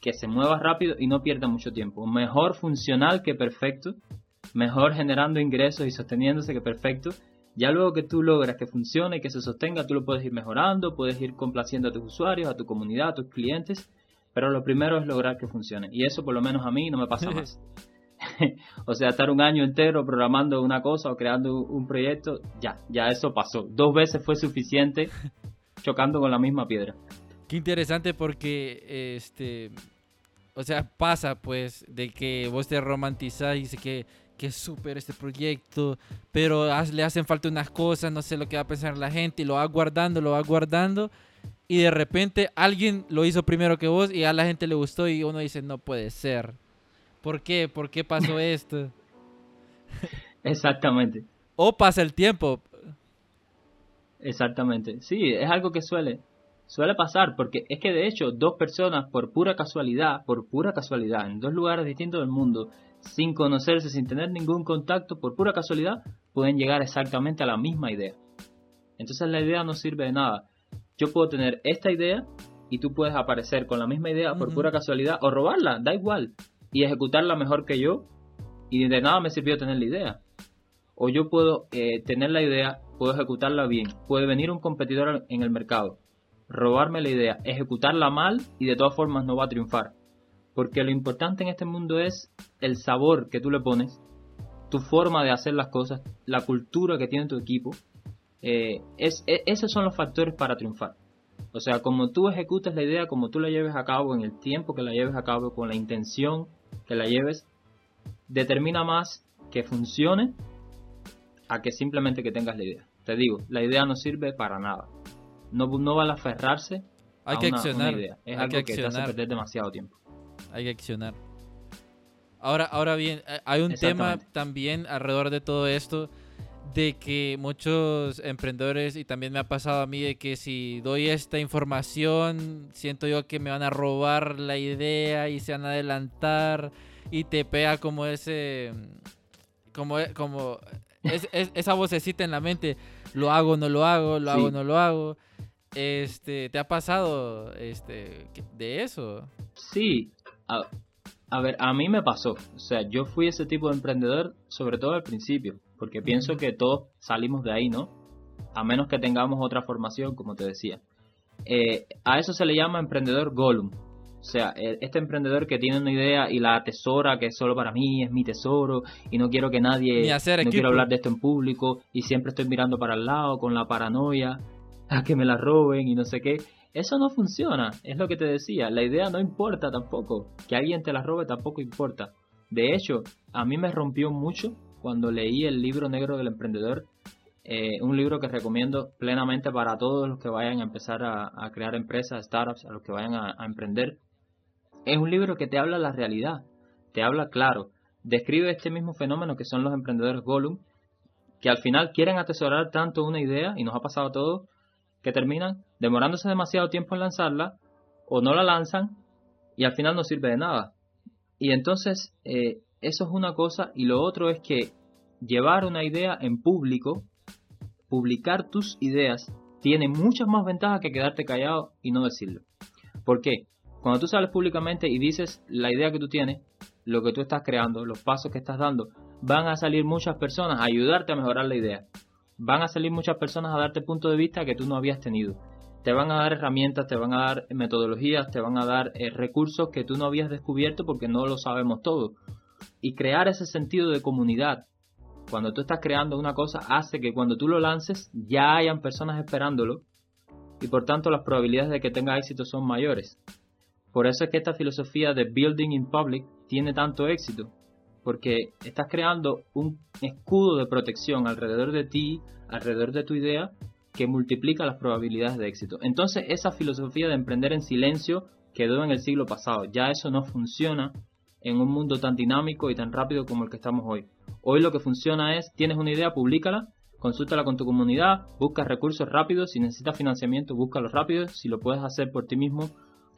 que se mueva rápido y no pierda mucho tiempo. Mejor funcional que perfecto, mejor generando ingresos y sosteniéndose que perfecto. Ya luego que tú logras que funcione y que se sostenga, tú lo puedes ir mejorando, puedes ir complaciendo a tus usuarios, a tu comunidad, a tus clientes, pero lo primero es lograr que funcione. Y eso por lo menos a mí no me pasa más. o sea, estar un año entero programando una cosa o creando un proyecto, ya, ya eso pasó. Dos veces fue suficiente chocando con la misma piedra. Qué interesante porque, este, o sea, pasa pues de que vos te romantizás y dices que, que es súper este proyecto, pero le hacen falta unas cosas, no sé lo que va a pensar la gente, y lo va guardando, lo va guardando, y de repente alguien lo hizo primero que vos y a la gente le gustó y uno dice, no puede ser. ¿Por qué? ¿Por qué pasó esto? Exactamente. O pasa el tiempo. Exactamente. Sí, es algo que suele, suele pasar, porque es que de hecho dos personas por pura casualidad, por pura casualidad, en dos lugares distintos del mundo, sin conocerse, sin tener ningún contacto, por pura casualidad, pueden llegar exactamente a la misma idea. Entonces la idea no sirve de nada. Yo puedo tener esta idea y tú puedes aparecer con la misma idea por pura casualidad o robarla, da igual, y ejecutarla mejor que yo y de nada me sirvió tener la idea. O yo puedo eh, tener la idea, puedo ejecutarla bien. Puede venir un competidor en el mercado, robarme la idea, ejecutarla mal y de todas formas no va a triunfar. Porque lo importante en este mundo es el sabor que tú le pones, tu forma de hacer las cosas, la cultura que tiene tu equipo. Eh, es, e, esos son los factores para triunfar. O sea, como tú ejecutes la idea, como tú la lleves a cabo, en el tiempo que la lleves a cabo, con la intención que la lleves, determina más que funcione a que simplemente que tengas la idea. Te digo, la idea no sirve para nada. No, no vale aferrarse Hay a que una, accionar. idea. Es algo que, te hace perder demasiado tiempo hay que accionar. Ahora, ahora bien, eh, hay un tema también alrededor de todo esto de que muchos emprendedores, y también me ha pasado a mí, de que si doy esta información, siento yo que me van a robar la idea y se van a adelantar y te pega como ese, como, como esa vocecita en la mente, lo hago, no lo hago, lo hago, no lo hago. Este, ¿te ha pasado este, de eso? Sí, a, ver, a mí me pasó. O sea, yo fui ese tipo de emprendedor, sobre todo al principio, porque pienso que todos salimos de ahí, ¿no? A menos que tengamos otra formación, como te decía. Eh, a eso se le llama emprendedor Gollum. O sea, e, este emprendedor que tiene una idea y la atesora, que es solo para mí, es mi tesoro, y no quiero que nadie, no quiero hablar de esto en público, y siempre estoy mirando para el lado con la paranoia a que me la roben y no sé qué. Eso no funciona, es lo que te decía, la idea no importa tampoco, que alguien te la robe tampoco importa. De hecho, a mí me rompió mucho cuando leí el libro negro del emprendedor, eh, un libro que recomiendo plenamente para todos los que vayan a empezar a, crear empresas, startups, a los que vayan a, a emprender. Es un libro que te habla la realidad, te habla claro, describe este mismo fenómeno que son los emprendedores Gollum, que al final quieren atesorar tanto una idea, y nos ha pasado a todos, que terminan demorándose demasiado tiempo en lanzarla o no la lanzan y al final no sirve de nada. Y entonces eh, eso es una cosa y lo otro es que llevar una idea en público, publicar tus ideas, tiene muchas más ventajas que quedarte callado y no decirlo. ¿Por qué? Cuando tú sales públicamente y dices la idea que tú tienes, lo que tú estás creando, los pasos que estás dando, van a salir muchas personas a ayudarte a mejorar la idea van a salir muchas personas a darte punto de vista que tú no habías tenido. Te van a dar herramientas, te van a dar metodologías, te van a dar eh, recursos que tú no habías descubierto porque no lo sabemos todo. Y crear ese sentido de comunidad, cuando tú estás creando una cosa, hace que cuando tú lo lances ya hayan personas esperándolo y por tanto las probabilidades de que tenga éxito son mayores. Por eso es que esta filosofía de building in public tiene tanto éxito, porque estás creando un escudo de protección alrededor de ti, alrededor de tu idea, que multiplica las probabilidades de éxito. Entonces esa filosofía de emprender en silencio quedó en el siglo pasado. Ya eso no funciona en un mundo tan dinámico y tan rápido como el que estamos hoy. Hoy lo que funciona es, tienes una idea, públicala, consúltala con tu comunidad, busca recursos rápidos, si necesitas financiamiento, búscalo rápido, si lo puedes hacer por ti mismo,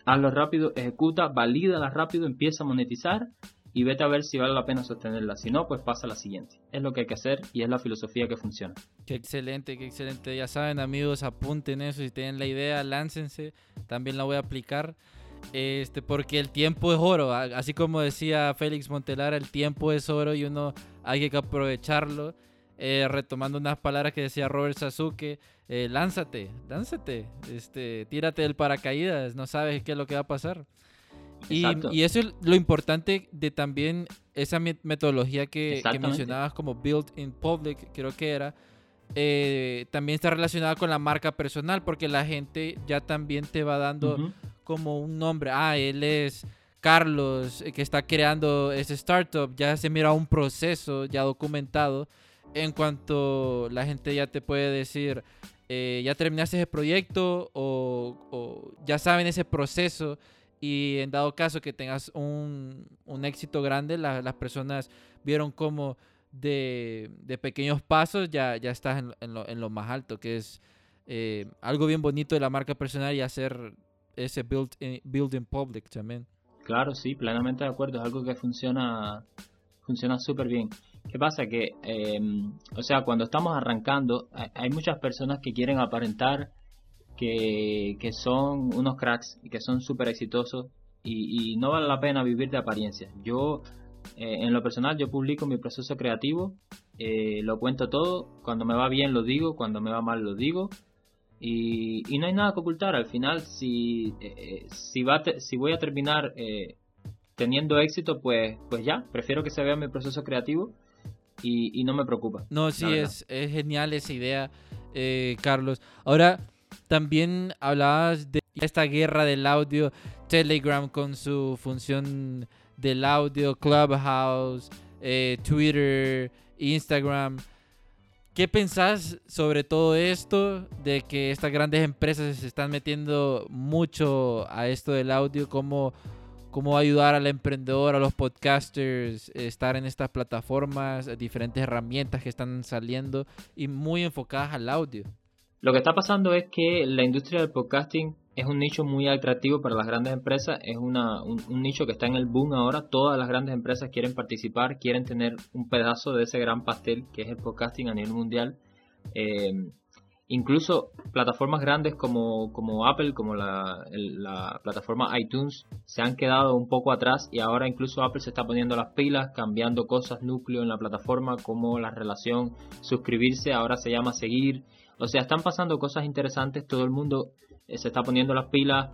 hazlo rápido, ejecuta, valídala rápido, empieza a monetizar y vete a ver si vale la pena sostenerla. Si no, pues pasa a la siguiente. Es lo que hay que hacer y es la filosofía que funciona. Qué excelente, qué excelente. Ya saben, amigos, apunten eso. Si tienen la idea, láncense. También la voy a aplicar. Este, porque el tiempo es oro. Así como decía Félix Montelara, el tiempo es oro y uno hay que aprovecharlo. Eh, retomando unas palabras que decía Robert Sasuke, eh, lánzate, lánzate, este, tírate del paracaídas, no sabes qué es lo que va a pasar. Y, eso es lo importante de también esa metodología que, mencionabas como Build in Public, creo que era. Eh, también está relacionada con la marca personal, porque la gente ya también te va dando como un nombre. Ah, él es Carlos, eh, que está creando ese startup. Ya se mira un proceso ya documentado. En cuanto la gente ya te puede decir, eh, ya terminaste ese proyecto o, o ya saben ese proceso y en dado caso que tengas un, éxito grande, las personas vieron como de, pequeños pasos ya, ya estás en, lo, más alto, que es eh, algo bien bonito de la marca personal y hacer ese build in, build public también. Claro, sí, plenamente de acuerdo, es algo que funciona funciona súper bien. ¿Qué pasa? Que, em, o sea, cuando estamos arrancando, hay muchas personas que quieren aparentar que, son unos cracks y que son súper exitosos y, no vale la pena vivir de apariencia. Yo, eh, en lo personal, yo publico mi proceso creativo, eh, lo cuento todo, cuando me va bien lo digo, cuando me va mal lo digo y, no hay nada que ocultar. Al final, si, eh, si, va si voy a terminar teniendo éxito, pues, pues ya, prefiero que se vea mi proceso creativo y, no me preocupa. No, sí, es, es, genial esa idea, Carlos. Ahora, también hablabas de esta guerra del audio, Telegram con su función del audio, Clubhouse, eh, Twitter, Instagram. ¿Qué pensás sobre todo esto? De que estas grandes empresas se están metiendo mucho a esto del audio, cómo, cómo ayudar al emprendedor, a los podcasters, estar en estas plataformas, diferentes herramientas que están saliendo y muy enfocadas al audio. Lo que está pasando es que la industria del podcasting es un nicho muy atractivo para las grandes empresas, es una, un, nicho que está en el boom ahora, todas las grandes empresas quieren participar, quieren tener un pedazo de ese gran pastel que es el podcasting a nivel mundial. Eh, incluso plataformas grandes como, como Apple, como la, la, plataforma iTunes, se han quedado un poco atrás y ahora incluso Apple se está poniendo las pilas, cambiando cosas núcleo en la plataforma, como la relación suscribirse, ahora se llama seguir. O sea, están pasando cosas interesantes, todo el mundo eh, se está poniendo las pilas,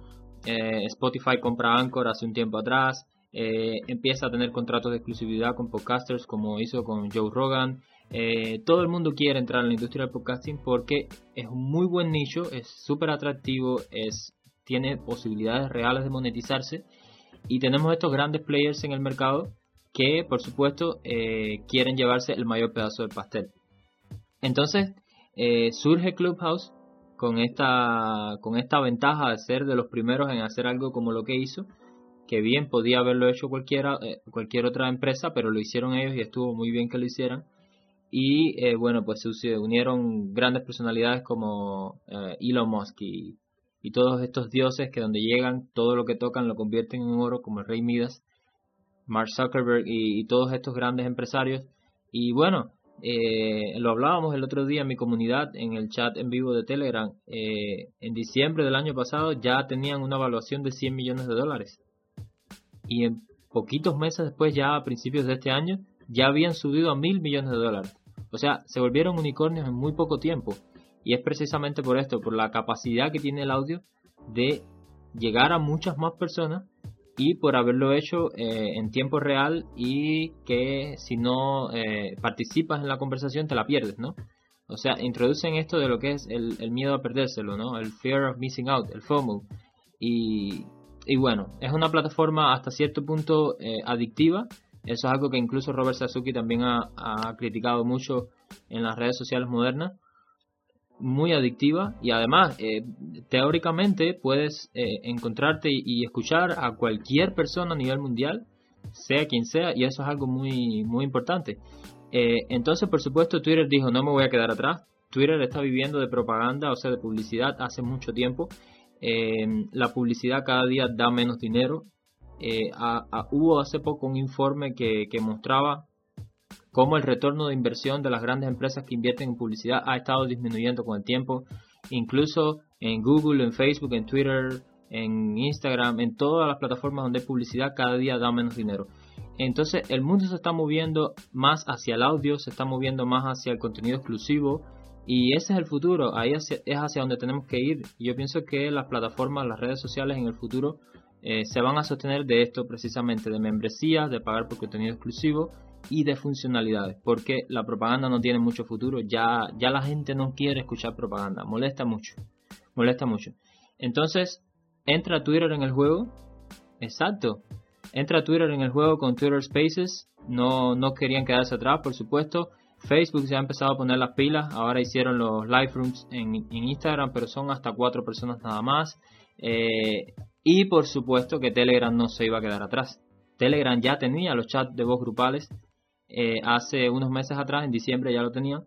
eh, Spotify compra Anchor hace un tiempo atrás, eh, empieza a tener contratos de exclusividad con podcasters como hizo con Joe Rogan. todo el mundo quiere entrar en la industria del podcasting porque es un muy buen nicho, es súper atractivo, es, tiene posibilidades reales de monetizarse y tenemos estos grandes players en el mercado que por supuesto quieren llevarse el mayor pedazo del pastel. Entonces, eh, surge Clubhouse con esta, con esta ventaja de ser de los primeros en hacer algo como lo que hizo, que bien podía haberlo hecho cualquiera, eh, cualquier otra empresa, pero lo hicieron ellos y estuvo muy bien que lo hicieran. Y eh, bueno, pues se unieron grandes personalidades como Elon Musk y, todos estos dioses que donde llegan, todo lo que tocan lo convierten en oro, como el rey Midas, Mark Zuckerberg y todos estos grandes empresarios. Y bueno, eh, lo hablábamos el otro día en mi comunidad, en el chat en vivo de Telegram. Eh, en diciembre del año pasado ya tenían una evaluación de 100 millones de dólares. Y en poquitos meses después, ya a principios de este año, ya habían subido a mil millones de dólares. O sea, se volvieron unicornios en muy poco tiempo. Y es precisamente por esto, por la capacidad que tiene el audio de llegar a muchas más personas y por haberlo hecho eh, en tiempo real y que si no eh, participas en la conversación te la pierdes, ¿no? O sea, introducen esto de lo que es el, miedo a perdérselo, ¿no? El fear of missing out, el FOMO. Y, y bueno, es una plataforma hasta cierto punto eh, adictiva. Eso es algo que incluso Robert Sasuke también ha, ha criticado mucho en las redes sociales modernas muy adictiva y además eh, teóricamente puedes eh, encontrarte y, escuchar a cualquier persona a nivel mundial sea quien sea y eso es algo muy muy importante. Eh, entonces por supuesto Twitter dijo no me voy a quedar atrás Twitter está viviendo de propaganda o sea de publicidad hace mucho tiempo. La publicidad cada día da menos dinero. Hubo hace poco un informe que mostraba cómo el retorno de inversión de las grandes empresas que invierten en publicidad ha estado disminuyendo con el tiempo. Incluso en Google, en Facebook, en Twitter, en Instagram, en todas las plataformas donde hay publicidad, cada día da menos dinero. Entonces el mundo se está moviendo más hacia el audio, se está moviendo más hacia el contenido exclusivo y ese es el futuro, ahí es hacia donde tenemos que ir. Yo pienso que las plataformas, las redes sociales en el futuro eh, se van a sostener de esto precisamente, de membresías, de pagar por contenido exclusivo y de funcionalidades, porque la propaganda no tiene mucho futuro, ya, ya la gente no quiere escuchar propaganda, molesta mucho, molesta mucho. Entonces, entra Twitter en el juego, exacto, entra Twitter en el juego con Twitter Spaces, no, no querían quedarse atrás, por supuesto, Facebook se ha empezado a poner las pilas, ahora hicieron los live rooms en, Instagram, pero son hasta cuatro personas nada más. Eh, y por supuesto que Telegram no se iba a quedar atrás. Telegram ya tenía los chats de voz grupales eh, hace unos meses atrás, en diciembre ya lo tenían.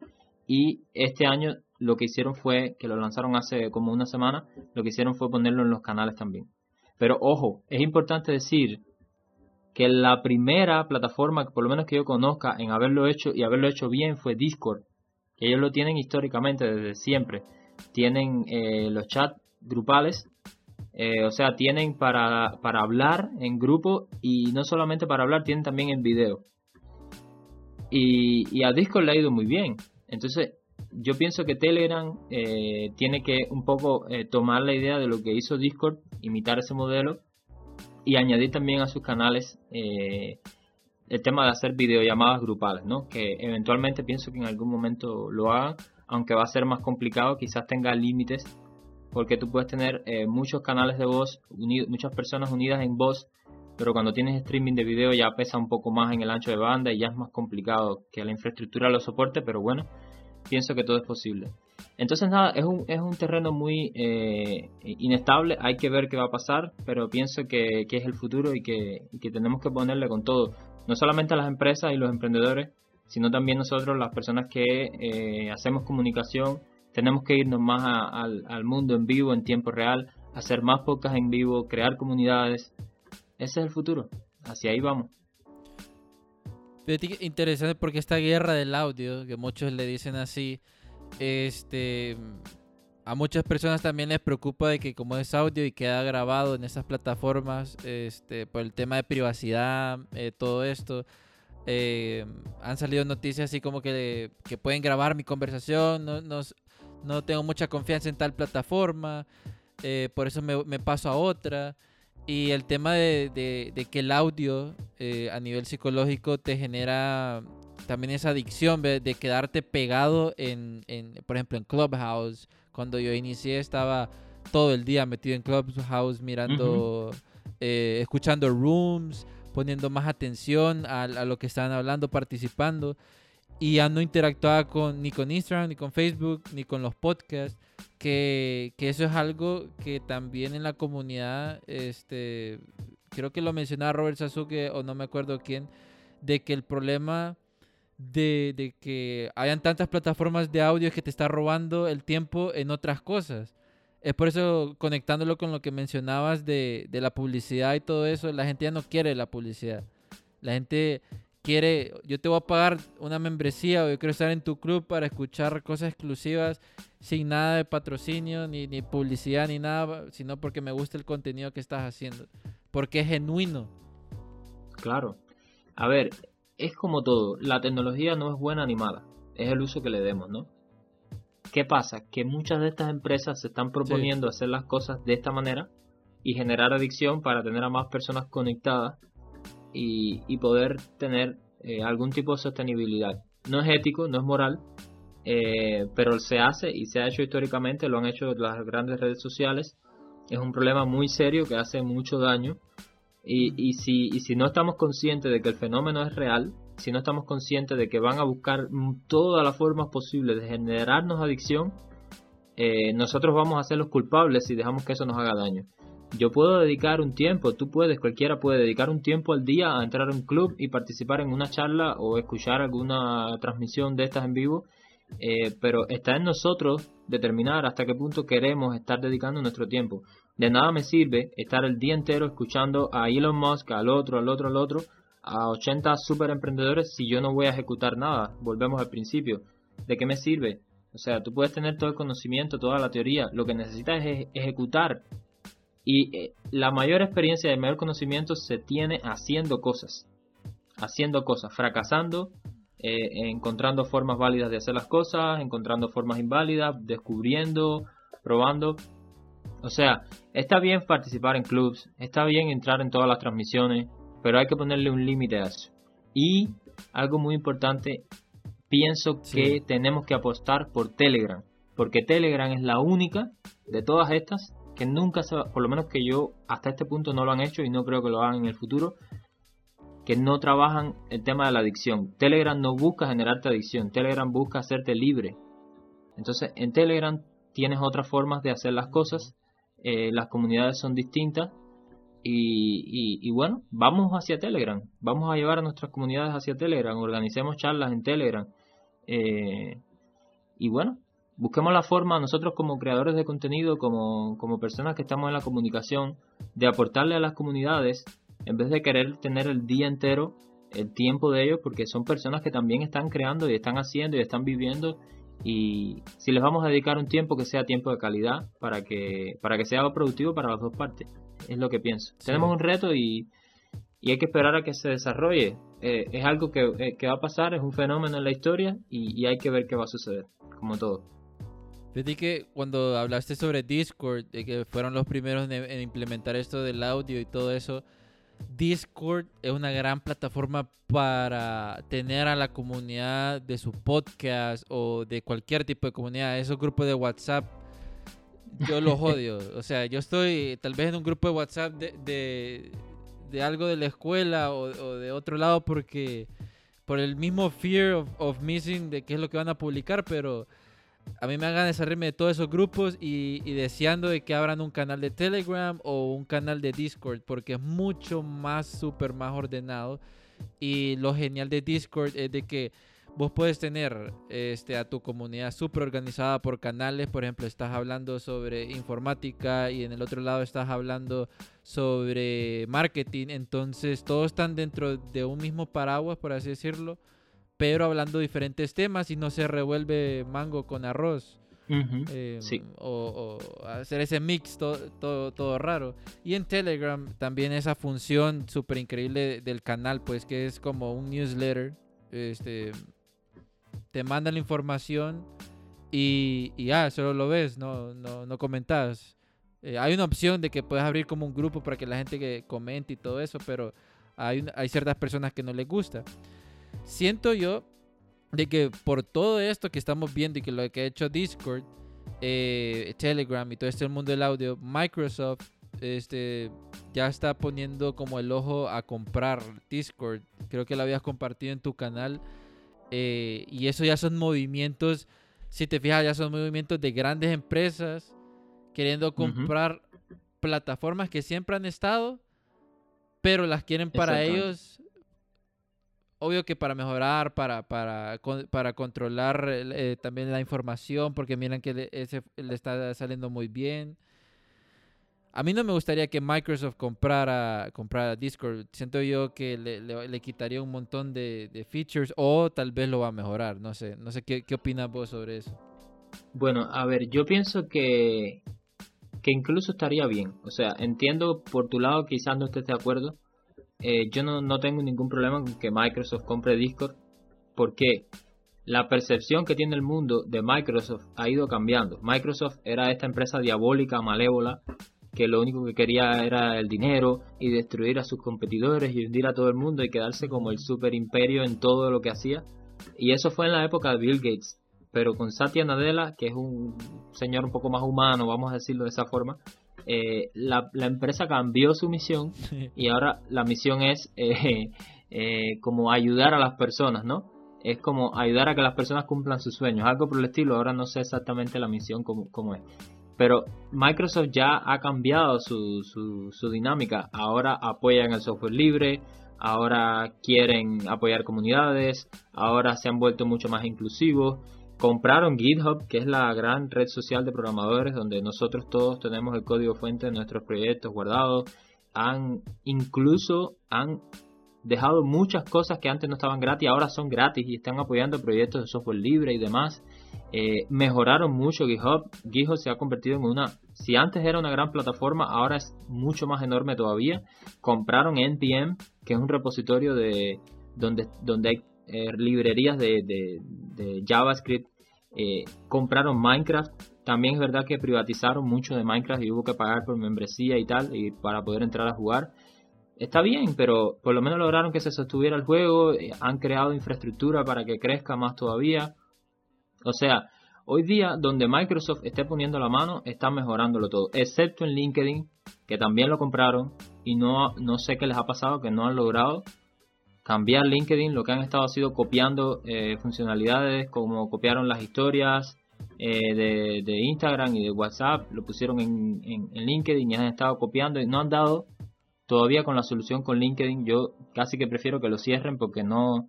Y este año lo que hicieron fue, que lo lanzaron hace como una semana, lo que hicieron fue ponerlo en los canales también. Pero ojo, es importante decir que la primera plataforma, por lo menos que yo conozca, en haberlo hecho y haberlo hecho bien fue Discord. Que ellos lo tienen históricamente desde siempre. Tienen eh, los chats grupales, eh, o sea, tienen para, para hablar en grupo y no solamente para hablar, tienen también en video. Y, a Discord le ha ido muy bien. Entonces, yo pienso que Telegram eh, tiene que un poco tomar la idea de lo que hizo Discord, imitar ese modelo y añadir también a sus canales eh, el tema de hacer videollamadas grupales, ¿no? Que eventualmente pienso que en algún momento lo hagan, aunque va a ser más complicado, quizás tenga límites, porque tú puedes tener eh, muchos canales de voz, muchas personas unidas en voz, pero cuando tienes streaming de video ya pesa un poco más en el ancho de banda y ya es más complicado que la infraestructura lo soporte, pero bueno, pienso que todo es posible. Entonces nada, es un, es un terreno muy eh, inestable, hay que ver qué va a pasar, pero pienso que, es el futuro y que, tenemos que ponerle con todo, no solamente a las empresas y los emprendedores, sino también nosotros, las personas que eh, hacemos comunicación, tenemos que irnos más al, al mundo en vivo, en tiempo real, hacer más podcasts en vivo, crear comunidades, ese es el futuro, hacia ahí vamos. Interesante porque esta guerra del audio, que muchos le dicen así, este, a muchas personas también les preocupa de que como es audio y queda grabado en esas plataformas, este, por el tema de privacidad, eh, todo esto, eh, han salido noticias así como que, que pueden grabar mi conversación, no, no, no, tengo mucha confianza en tal plataforma, eh, por eso me, me, paso a otra. Y el tema de, de, que el audio a nivel psicológico te genera también esa adicción de, quedarte pegado en, por ejemplo, en Clubhouse. Cuando yo inicié estaba todo el día metido en Clubhouse mirando, eh, escuchando rooms, poniendo más atención a, lo que estaban hablando, participando. Y ya no interactuaba con, ni con Instagram, ni con Facebook, ni con los podcasts. Que, eso es algo que también en la comunidad, este, creo que lo mencionaba Robert Sasuke o no me acuerdo quién, de que el problema de, que hayan tantas plataformas de audio que te está robando el tiempo en otras cosas. Es por eso, conectándolo con lo que mencionabas de, la publicidad y todo eso, la gente ya no quiere la publicidad. La gente quiere, yo te voy a pagar una membresía o yo quiero estar en tu club para escuchar cosas exclusivas sin nada de patrocinio, ni, ni publicidad, ni nada, sino porque me gusta el contenido que estás haciendo. Porque es genuino. Claro. A ver, es como todo, la tecnología no es buena ni mala, es el uso que le demos, ¿no? ¿Qué pasa? Que muchas de estas empresas se están proponiendo hacer las cosas de esta manera y generar adicción para tener a más personas conectadas y, poder tener eh, algún tipo de sostenibilidad. No es ético, no es moral, eh, pero se hace y se ha hecho históricamente, lo han hecho las grandes redes sociales. Es un problema muy serio que hace mucho daño y, si, si no estamos conscientes de que el fenómeno es real, si no estamos conscientes de que van a buscar todas las formas posibles de generarnos adicción, eh, nosotros vamos a ser los culpables si dejamos que eso nos haga daño. Yo puedo dedicar un tiempo, tú puedes, cualquiera puede dedicar un tiempo al día a entrar a un club y participar en una charla o escuchar alguna transmisión de estas en vivo, eh, pero está en nosotros determinar hasta qué punto queremos estar dedicando nuestro tiempo. De nada me sirve estar el día entero escuchando a Elon Musk, al otro, al otro, al otro, a 80 super emprendedores si yo no voy a ejecutar nada. Volvemos al principio. ¿De qué me sirve? O sea, tú puedes tener todo el conocimiento, toda la teoría, lo que necesitas es ejecutar. Y eh, la mayor experiencia y el mayor conocimiento se tiene haciendo cosas. Haciendo cosas, fracasando, eh, encontrando formas válidas de hacer las cosas, encontrando formas inválidas, descubriendo, probando. O sea, está bien participar en clubs, está bien entrar en todas las transmisiones, pero hay que ponerle un límite a eso. Y algo muy importante, pienso que tenemos que apostar por Telegram, porque Telegram es la única de todas estas que nunca se por lo menos que yo hasta este punto no lo han hecho y no creo que lo hagan en el futuro, que no trabajan el tema de la adicción. Telegram no busca generarte adicción, Telegram busca hacerte libre. Entonces en Telegram tienes otras formas de hacer las cosas, eh, las comunidades son distintas y, bueno, vamos hacia Telegram, vamos a llevar a nuestras comunidades hacia Telegram, organicemos charlas en Telegram. Eh, y bueno, busquemos la forma nosotros como creadores de contenido, como, como personas que estamos en la comunicación, de aportarle a las comunidades en vez de querer tener el día entero el tiempo de ellos, porque son personas que también están creando y están haciendo y están viviendo. Y si les vamos a dedicar un tiempo que sea tiempo de calidad para que, para que sea productivo para las dos partes, es lo que pienso. Tenemos un reto y, y, hay que esperar a que se desarrolle. Eh, es algo que, eh, que, va a pasar, es un fenómeno en la historia y, y hay que ver qué va a suceder, como todo. Fíjate que cuando hablaste sobre Discord, de que fueron los primeros en implementar esto del audio y todo eso, Discord es una gran plataforma para tener a la comunidad de su podcast o de cualquier tipo de comunidad. Esos grupos de WhatsApp, yo los odio. O sea, yo estoy tal vez en un grupo de WhatsApp de, de, algo de la escuela o, de otro lado porque por el mismo fear of, of missing de qué es lo que van a publicar, pero a mí me hagan de de todos esos grupos y, deseando de que abran un canal de Telegram o un canal de Discord porque es mucho más, súper más ordenado. Y lo genial de Discord es de que vos puedes tener este, a tu comunidad súper organizada por canales. Por ejemplo, estás hablando sobre informática y en el otro lado estás hablando sobre marketing. Entonces todos están dentro de un mismo paraguas, por así decirlo pero hablando diferentes temas y no se revuelve mango con arroz. Em, o, hacer ese mix todo, todo, raro. Y en Telegram también esa función súper increíble del canal, pues que es como un newsletter. Este, te manda la información y, y ah, solo lo ves, no, no, no comentas. Eh, hay una opción de que puedes abrir como un grupo para que la gente que comente y todo eso, pero hay, hay ciertas personas que no les gusta siento yo de que por todo esto que estamos viendo y que lo que ha hecho Discord, eh, Telegram y todo este mundo del audio, Microsoft este, ya está poniendo como el ojo a comprar Discord. Creo que lo habías compartido en tu canal. Eh, y eso ya son movimientos, si te fijas, ya son movimientos de grandes empresas queriendo comprar plataformas que siempre han estado, pero las quieren para ellos obvio que para mejorar, para, para, para controlar eh, también la información, porque miran que le, ese, le está saliendo muy bien. A mí no me gustaría que Microsoft comprara, comprara Discord. Siento yo que le, le, quitaría un montón de, de, features o tal vez lo va a mejorar. No sé, no sé qué, qué opinas vos sobre eso. Bueno, a ver, yo pienso que, que incluso estaría bien. O sea, entiendo por tu lado, quizás no estés de acuerdo, eh, yo no, tengo ningún problema con que Microsoft compre Discord porque la percepción que tiene el mundo de Microsoft ha ido cambiando. Microsoft era esta empresa diabólica, malévola, que lo único que quería era el dinero y destruir a sus competidores y hundir a todo el mundo y quedarse como el super imperio en todo lo que hacía. Y eso fue en la época de Bill Gates. Pero con Satya Nadella, que es un señor un poco más humano, vamos a decirlo de esa forma, eh, la, empresa cambió su misión y ahora la misión es eh, eh, como ayudar a las personas, ¿no? Es como ayudar a que las personas cumplan sus sueños, algo por el estilo, ahora no sé exactamente la misión como, es. Pero Microsoft ya ha cambiado su, su, su dinámica, ahora apoyan el software libre, ahora quieren apoyar comunidades, ahora se han vuelto mucho más inclusivos compraron GitHub, que es la gran red social de programadores donde nosotros todos tenemos el código fuente de nuestros proyectos guardados. Han incluso han dejado muchas cosas que antes no estaban gratis, ahora son gratis y están apoyando proyectos de software libre y demás. Eh, mejoraron mucho GitHub. GitHub se ha convertido en una, si antes era una gran plataforma, ahora es mucho más enorme todavía. Compraron NPM, que es un repositorio de donde, donde hay eh, librerías de, de, JavaScript. Eh, compraron Minecraft. También es verdad que privatizaron mucho de Minecraft y hubo que pagar por membresía y tal y para poder entrar a jugar está bien, pero por lo menos lograron que se sostuviera el juego, eh, han creado infraestructura para que crezca más todavía. O sea, hoy día donde Microsoft esté poniendo la mano, están mejorándolo todo, excepto en LinkedIn, que también lo compraron y no, no sé qué les ha pasado, que no han logrado cambiar LinkedIn, lo que han estado ha sido copiando eh, funcionalidades como copiaron las historias eh, de, Instagram y de WhatsApp, lo pusieron en, en, en LinkedIn y han estado copiando y no han dado todavía con la solución con LinkedIn, yo casi que prefiero que lo cierren porque no.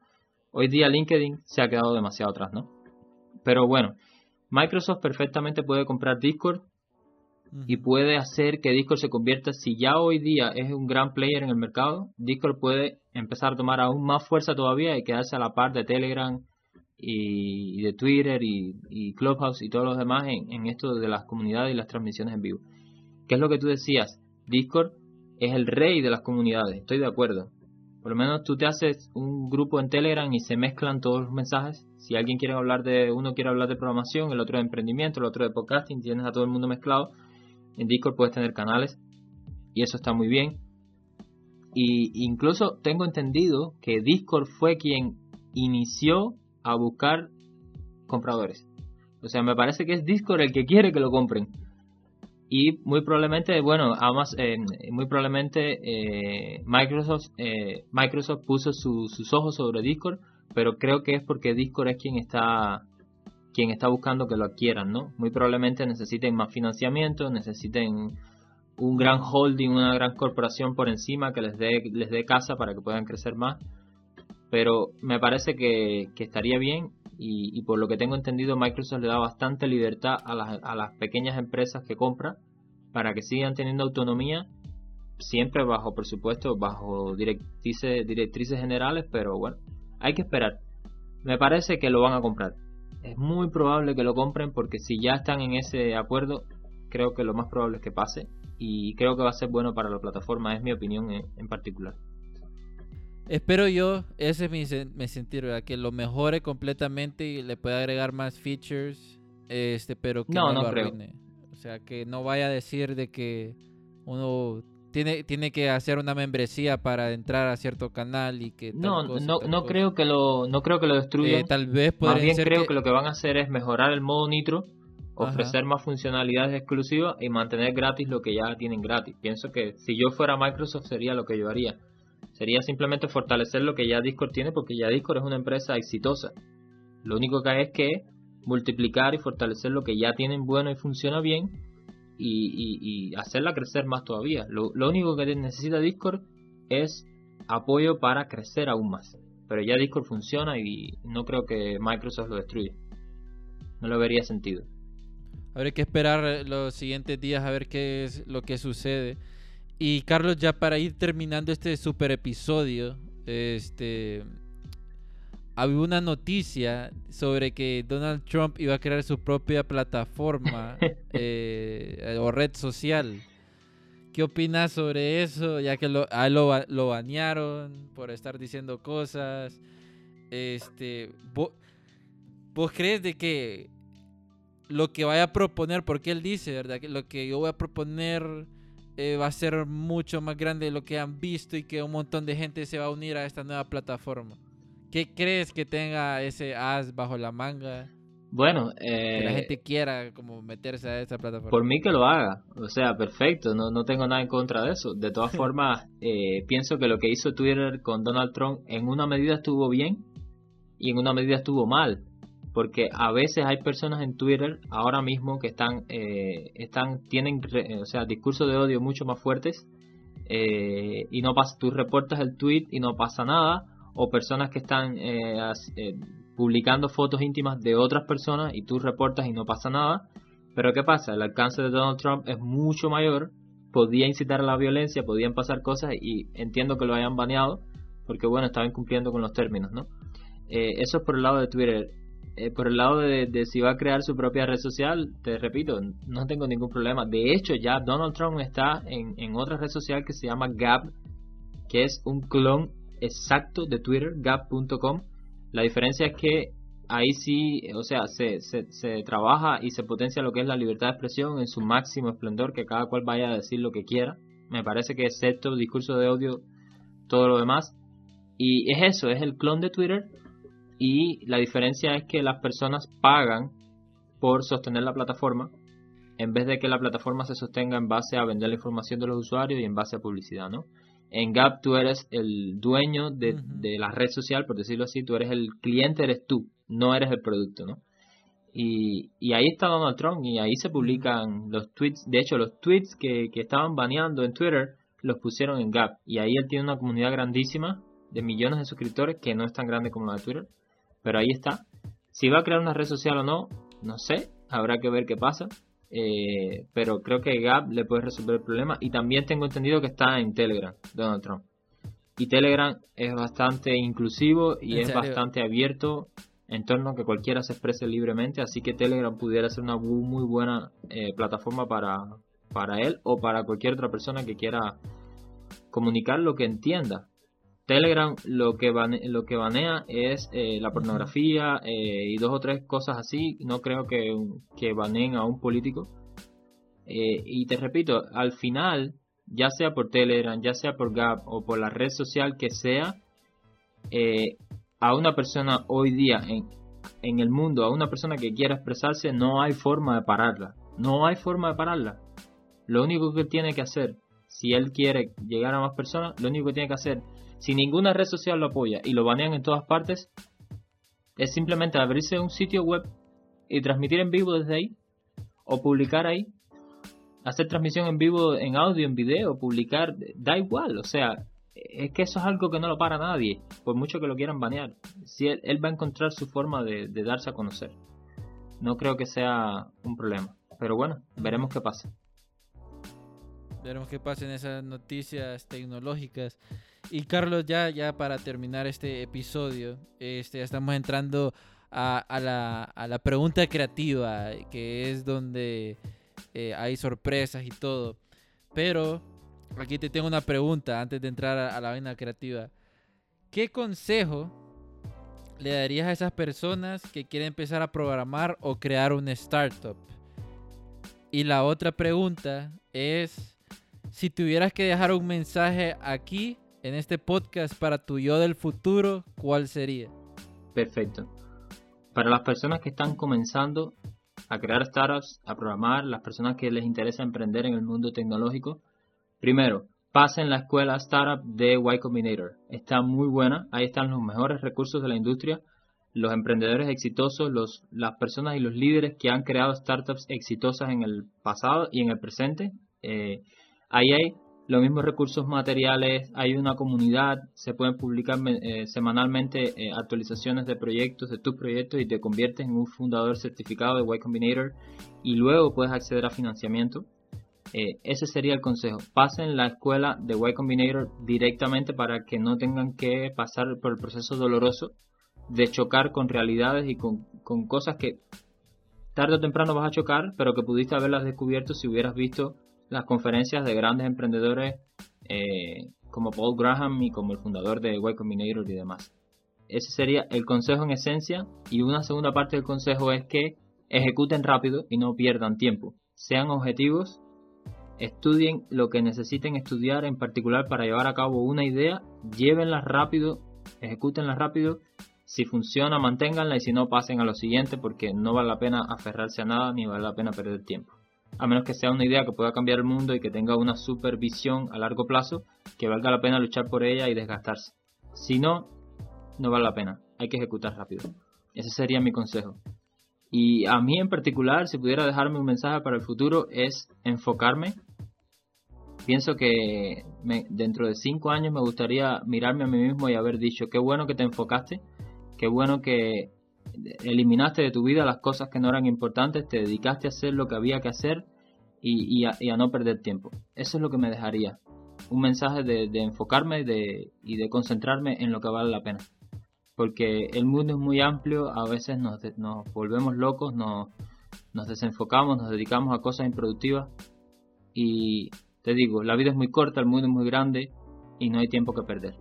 Hoy día LinkedIn se ha quedado demasiado atrás, ¿no? Pero bueno, Microsoft perfectamente puede comprar Discord y puede hacer que Discord se convierta, si ya hoy día es un gran player en el mercado, Discord puede empezar a tomar aún más fuerza todavía y quedarse a la par de Telegram y, de Twitter y, Clubhouse y todos los demás en, en esto de las comunidades y las transmisiones en vivo. ¿Qué es lo que tú decías? Discord es el rey de las comunidades, estoy de acuerdo. Por lo menos tú te haces un grupo en Telegram y se mezclan todos los mensajes. Si alguien quiere hablar de, uno quiere hablar de programación, el otro de emprendimiento, el otro de podcasting, tienes a todo el mundo mezclado. En Discord puedes tener canales y eso está muy bien. Y incluso tengo entendido que Discord fue quien inició a buscar compradores. O sea, me parece que es Discord el que quiere que lo compren y muy probablemente bueno además eh, muy probablemente eh, Microsoft eh, Microsoft puso sus ojos sobre Discord pero creo que es porque Discord es quien está quien está buscando que lo adquieran no muy probablemente necesiten más financiamiento necesiten un gran holding una gran corporación por encima que les dé les dé casa para que puedan crecer más pero me parece que, que estaría bien y, por lo que tengo entendido Microsoft le da bastante libertad a las, a las pequeñas empresas que compra para que sigan teniendo autonomía, siempre bajo, por supuesto, bajo directrices, directrices generales, pero bueno, hay que esperar. Me parece que lo van a comprar. Es muy probable que lo compren porque si ya están en ese acuerdo, creo que lo más probable es que pase y creo que va a ser bueno para la plataforma, es mi opinión en particular. Espero yo, ese es mi, mi sentir, ¿verdad? Que lo mejore completamente y le pueda agregar más features, este, pero que no, no, lo arruine. O sea, que no vaya a decir de que uno tiene, tiene que hacer una membresía para entrar a cierto canal y que no no no creo que lo no creo que lo destruyan. Eh, tal vez más bien creo que... lo que van a hacer es mejorar el modo nitro ofrecer más funcionalidades exclusivas y mantener gratis lo que ya tienen gratis. Pienso que si yo fuera Microsoft sería lo que yo haría. Sería simplemente fortalecer lo que ya Discord tiene porque ya Discord es una empresa exitosa. Lo único que hay es que multiplicar y fortalecer lo que ya tienen bueno y funciona bien y, hacerla crecer más todavía. Lo, único que necesita Discord es apoyo para crecer aún más. Pero ya Discord funciona y no creo que Microsoft lo destruya. No lo vería sentido. Habrá que esperar los siguientes días a ver qué es lo que sucede. Y Carlos, ya para ir terminando este super episodio, este había una noticia sobre que Donald Trump iba a crear su propia plataforma eh, o red social. ¿Qué opinas sobre eso? Ya que lo, lo, lo, banearon por estar diciendo cosas. Este, ¿vos, ¿Vos crees de que lo que vaya a proponer, porque él dice, ¿verdad? Que lo que yo voy a proponer eh, va a ser mucho más grande de lo que han visto y que un montón de gente se va a unir a esta nueva plataforma. ¿Qué crees que tenga ese as bajo la manga? Bueno, que la eh, gente quiera como meterse a esta plataforma. Por mí que lo haga, o sea, perfecto, no, no tengo nada en contra de eso. De todas formas, eh, pienso que lo que hizo Twitter con Donald Trump en una medida estuvo bien y en una medida estuvo mal porque a veces hay personas en Twitter ahora mismo que están, eh, están tienen, o sea, discursos de odio mucho más fuertes eh, y no pasa, tú reportas el tweet y no pasa nada, o personas que están eh, publicando fotos íntimas de otras personas y tú reportas y no pasa nada. Pero ¿qué pasa? El alcance de Donald Trump es mucho mayor, podía incitar a la violencia, podían pasar cosas y entiendo que lo hayan baneado porque bueno, estaban cumpliendo con los términos, ¿no? Eh, eso es por el lado de Twitter. Eh, por el lado de, si va a crear su propia red social, te repito, no tengo ningún problema. De hecho, ya Donald Trump está en, en otra red social que se llama Gap, que es un clon exacto de Twitter, gap.com. La diferencia es que ahí sí, o sea, se, trabaja y se potencia lo que es la libertad de expresión en su máximo esplendor, que cada cual vaya a decir lo que quiera. Me parece que excepto discurso de odio, todo lo demás. Y es eso, es el clon de Twitter, y la diferencia es que las personas pagan por sostener la plataforma en vez de que la plataforma se sostenga en base a vender la información de los usuarios y en base a publicidad, ¿no? En Gap tú eres el dueño de, la red social, por decirlo así, tú eres el cliente, eres tú, no eres el producto, ¿no? Y, y ahí está Donald Trump y ahí se publican los tweets, de hecho los tweets que, que estaban baneando en Twitter los pusieron en Gap y ahí él tiene una comunidad grandísima de millones de suscriptores que no es tan grande como la de Twitter pero ahí está. Si va a crear una red social o no, no sé, habrá que ver qué pasa. Eh, pero creo que Gap le puede resolver el problema. Y también tengo entendido que está en Telegram, Donald Trump. Y Telegram es bastante inclusivo y es bastante abierto en torno a que cualquiera se exprese libremente. Así que Telegram pudiera ser una muy buena eh, plataforma para, para él o para cualquier otra persona que quiera comunicar lo que entienda. Telegram lo que, lo que banea es eh, la pornografía eh, y dos o tres cosas así. No creo que, que baneen a un político. Eh, y te repito, al final, ya sea por Telegram, ya sea por Gap o por la red social que sea, a una persona hoy día en, en el mundo, a una persona que quiera expresarse, no hay forma de pararla. No hay forma de pararla. Lo único que tiene que hacer, si él quiere llegar a más personas, lo único que tiene que hacer si ninguna red social lo apoya y lo banean en todas partes, es simplemente abrirse un sitio web y transmitir en vivo desde ahí, o publicar ahí, hacer transmisión en vivo en audio, en video, publicar, da igual, o sea, es que eso es algo que no lo para nadie, por mucho que lo quieran banear. Si él, va a encontrar su forma de, darse a conocer. No creo que sea un problema, pero bueno, veremos qué pasa. Veremos qué pasa en esas noticias tecnológicas. Y Carlos, ya, ya para terminar este episodio, este, estamos entrando a, la, a la pregunta creativa, que es donde eh, hay sorpresas y todo. Pero aquí te tengo una pregunta antes de entrar a, la vaina creativa. ¿Qué consejo le darías a esas personas que quieren empezar a programar o crear una startup? Y la otra pregunta es, si tuvieras que dejar un mensaje aquí en este podcast para tu yo del futuro, ¿cuál sería? Perfecto. Para las personas que están comenzando a crear startups, a programar, las personas que les interesa emprender en el mundo tecnológico, primero, pasen la escuela startup de Y Combinator. Está muy buena, ahí están los mejores recursos de la industria, los emprendedores exitosos, los, las personas y los líderes que han creado startups exitosas en el pasado y en el presente. Eh, ahí hay los mismos recursos materiales, hay una comunidad, se pueden publicar eh, semanalmente eh, actualizaciones de proyectos, de tus proyectos y te conviertes en un fundador certificado de Y Combinator y luego puedes acceder a financiamiento. Eh, ese sería el consejo. Pasen la escuela de Y Combinator directamente para que no tengan que pasar por el proceso doloroso de chocar con realidades y con, con cosas que tarde o temprano vas a chocar, pero que pudiste haberlas descubierto si hubieras visto las conferencias de grandes emprendedores eh, como Paul Graham y como el fundador de Y Combinator y demás. Ese sería el consejo en esencia y una segunda parte del consejo es que ejecuten rápido y no pierdan tiempo. Sean objetivos, estudien lo que necesiten estudiar en particular para llevar a cabo una idea, llévenla rápido, ejecútenla rápido. Si funciona, manténganla y si no, pasen a lo siguiente porque no vale la pena aferrarse a nada ni vale la pena perder tiempo a menos que sea una idea que pueda cambiar el mundo y que tenga una supervisión a largo plazo, que valga la pena luchar por ella y desgastarse. Si no, no vale la pena, hay que ejecutar rápido. Ese sería mi consejo. Y a mí en particular, si pudiera dejarme un mensaje para el futuro, es enfocarme. Pienso que dentro de cinco años me gustaría mirarme a mí mismo y haber dicho, qué bueno que te enfocaste, qué bueno que eliminaste de tu vida las cosas que no eran importantes, te dedicaste a hacer lo que había que hacer y, a, no perder tiempo. Eso es lo que me dejaría. Un mensaje de, enfocarme y de concentrarme en lo que vale la pena. Porque el mundo es muy amplio, a veces nos, nos volvemos locos, nos, nos desenfocamos, nos dedicamos a cosas improductivas y te digo, la vida es muy corta, el mundo es muy grande y no hay tiempo que perder.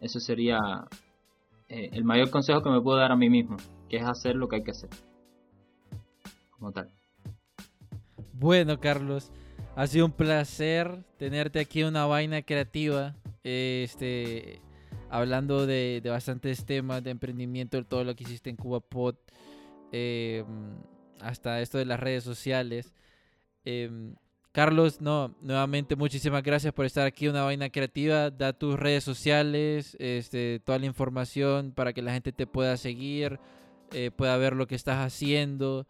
Eso sería eh, el mayor consejo que me puedo dar a mí mismo, es hacer lo que hay que hacer. Como tal. Bueno, Carlos, ha sido un placer tenerte aquí en una vaina creativa. Este, hablando de, bastantes temas de emprendimiento, de todo lo que hiciste en Cuba Pod, em, hasta esto de las redes sociales. Em, Carlos, no, nuevamente muchísimas gracias por estar aquí, una vaina creativa. Da tus redes sociales, este, toda la información para que la gente te pueda seguir, eh, pueda ver lo que estás haciendo,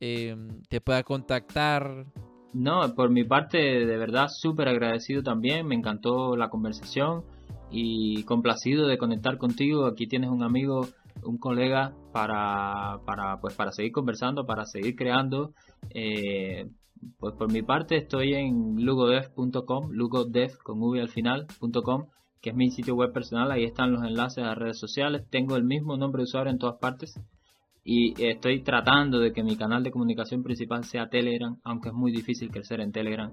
em, te pueda contactar. No, por mi parte, de verdad, súper agradecido también. Me encantó la conversación y complacido de conectar contigo. Aquí tienes un amigo, un colega para, para, pues, para seguir conversando, para seguir creando. Eh, pues por mi parte estoy en lugodev.com, lugodev con v al final.com, que es mi sitio web personal, ahí están los enlaces a redes sociales, tengo el mismo nombre de usuario en todas partes y estoy tratando de que mi canal de comunicación principal sea Telegram, aunque es muy difícil crecer en Telegram.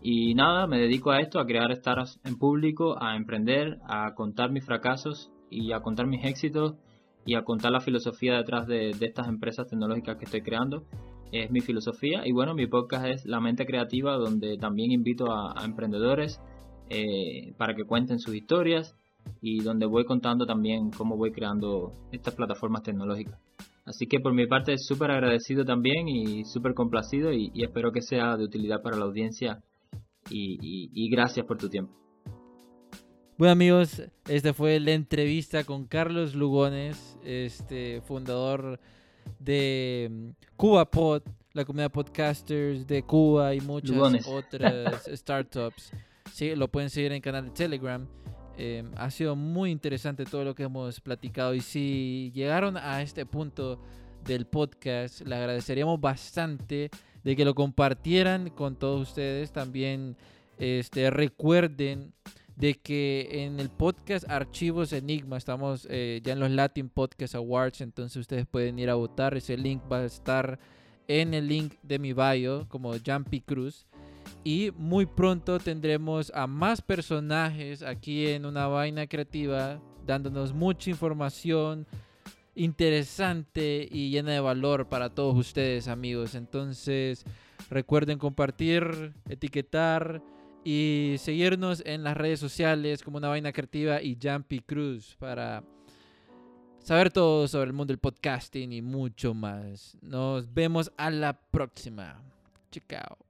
Y nada, me dedico a esto, a crear startups en público, a emprender, a contar mis fracasos y a contar mis éxitos y a contar la filosofía detrás de, de estas empresas tecnológicas que estoy creando es mi filosofía y bueno, mi podcast es La Mente Creativa donde también invito a, emprendedores eh, para que cuenten sus historias y donde voy contando también cómo voy creando estas plataformas tecnológicas. Así que por mi parte súper agradecido también y súper complacido y, espero que sea de utilidad para la audiencia y, y gracias por tu tiempo. Bueno amigos, esta fue la entrevista con Carlos Lugones, este fundador de mm, Cuba Pod, la comunidad podcasters de Cuba y muchas otras startups. Sí, lo pueden seguir en el canal de Telegram. Em, ha sido muy interesante todo lo que hemos platicado y si llegaron a este punto del podcast, le agradeceríamos bastante de que lo compartieran con todos ustedes. También este, recuerden de que en el podcast Archivos Enigma estamos eh, ya en los Latin Podcast Awards, entonces ustedes pueden ir a votar. Ese link va a estar en el link de mi bio como Jumpy Cruz. Y muy pronto tendremos a más personajes aquí en una vaina creativa, dándonos mucha información interesante y llena de valor para todos ustedes amigos. Entonces recuerden compartir, etiquetar y seguirnos en las redes sociales como una vaina creativa y Jumpy Cruz para saber todo sobre el mundo del podcasting y mucho más. Nos vemos a la próxima. Chao.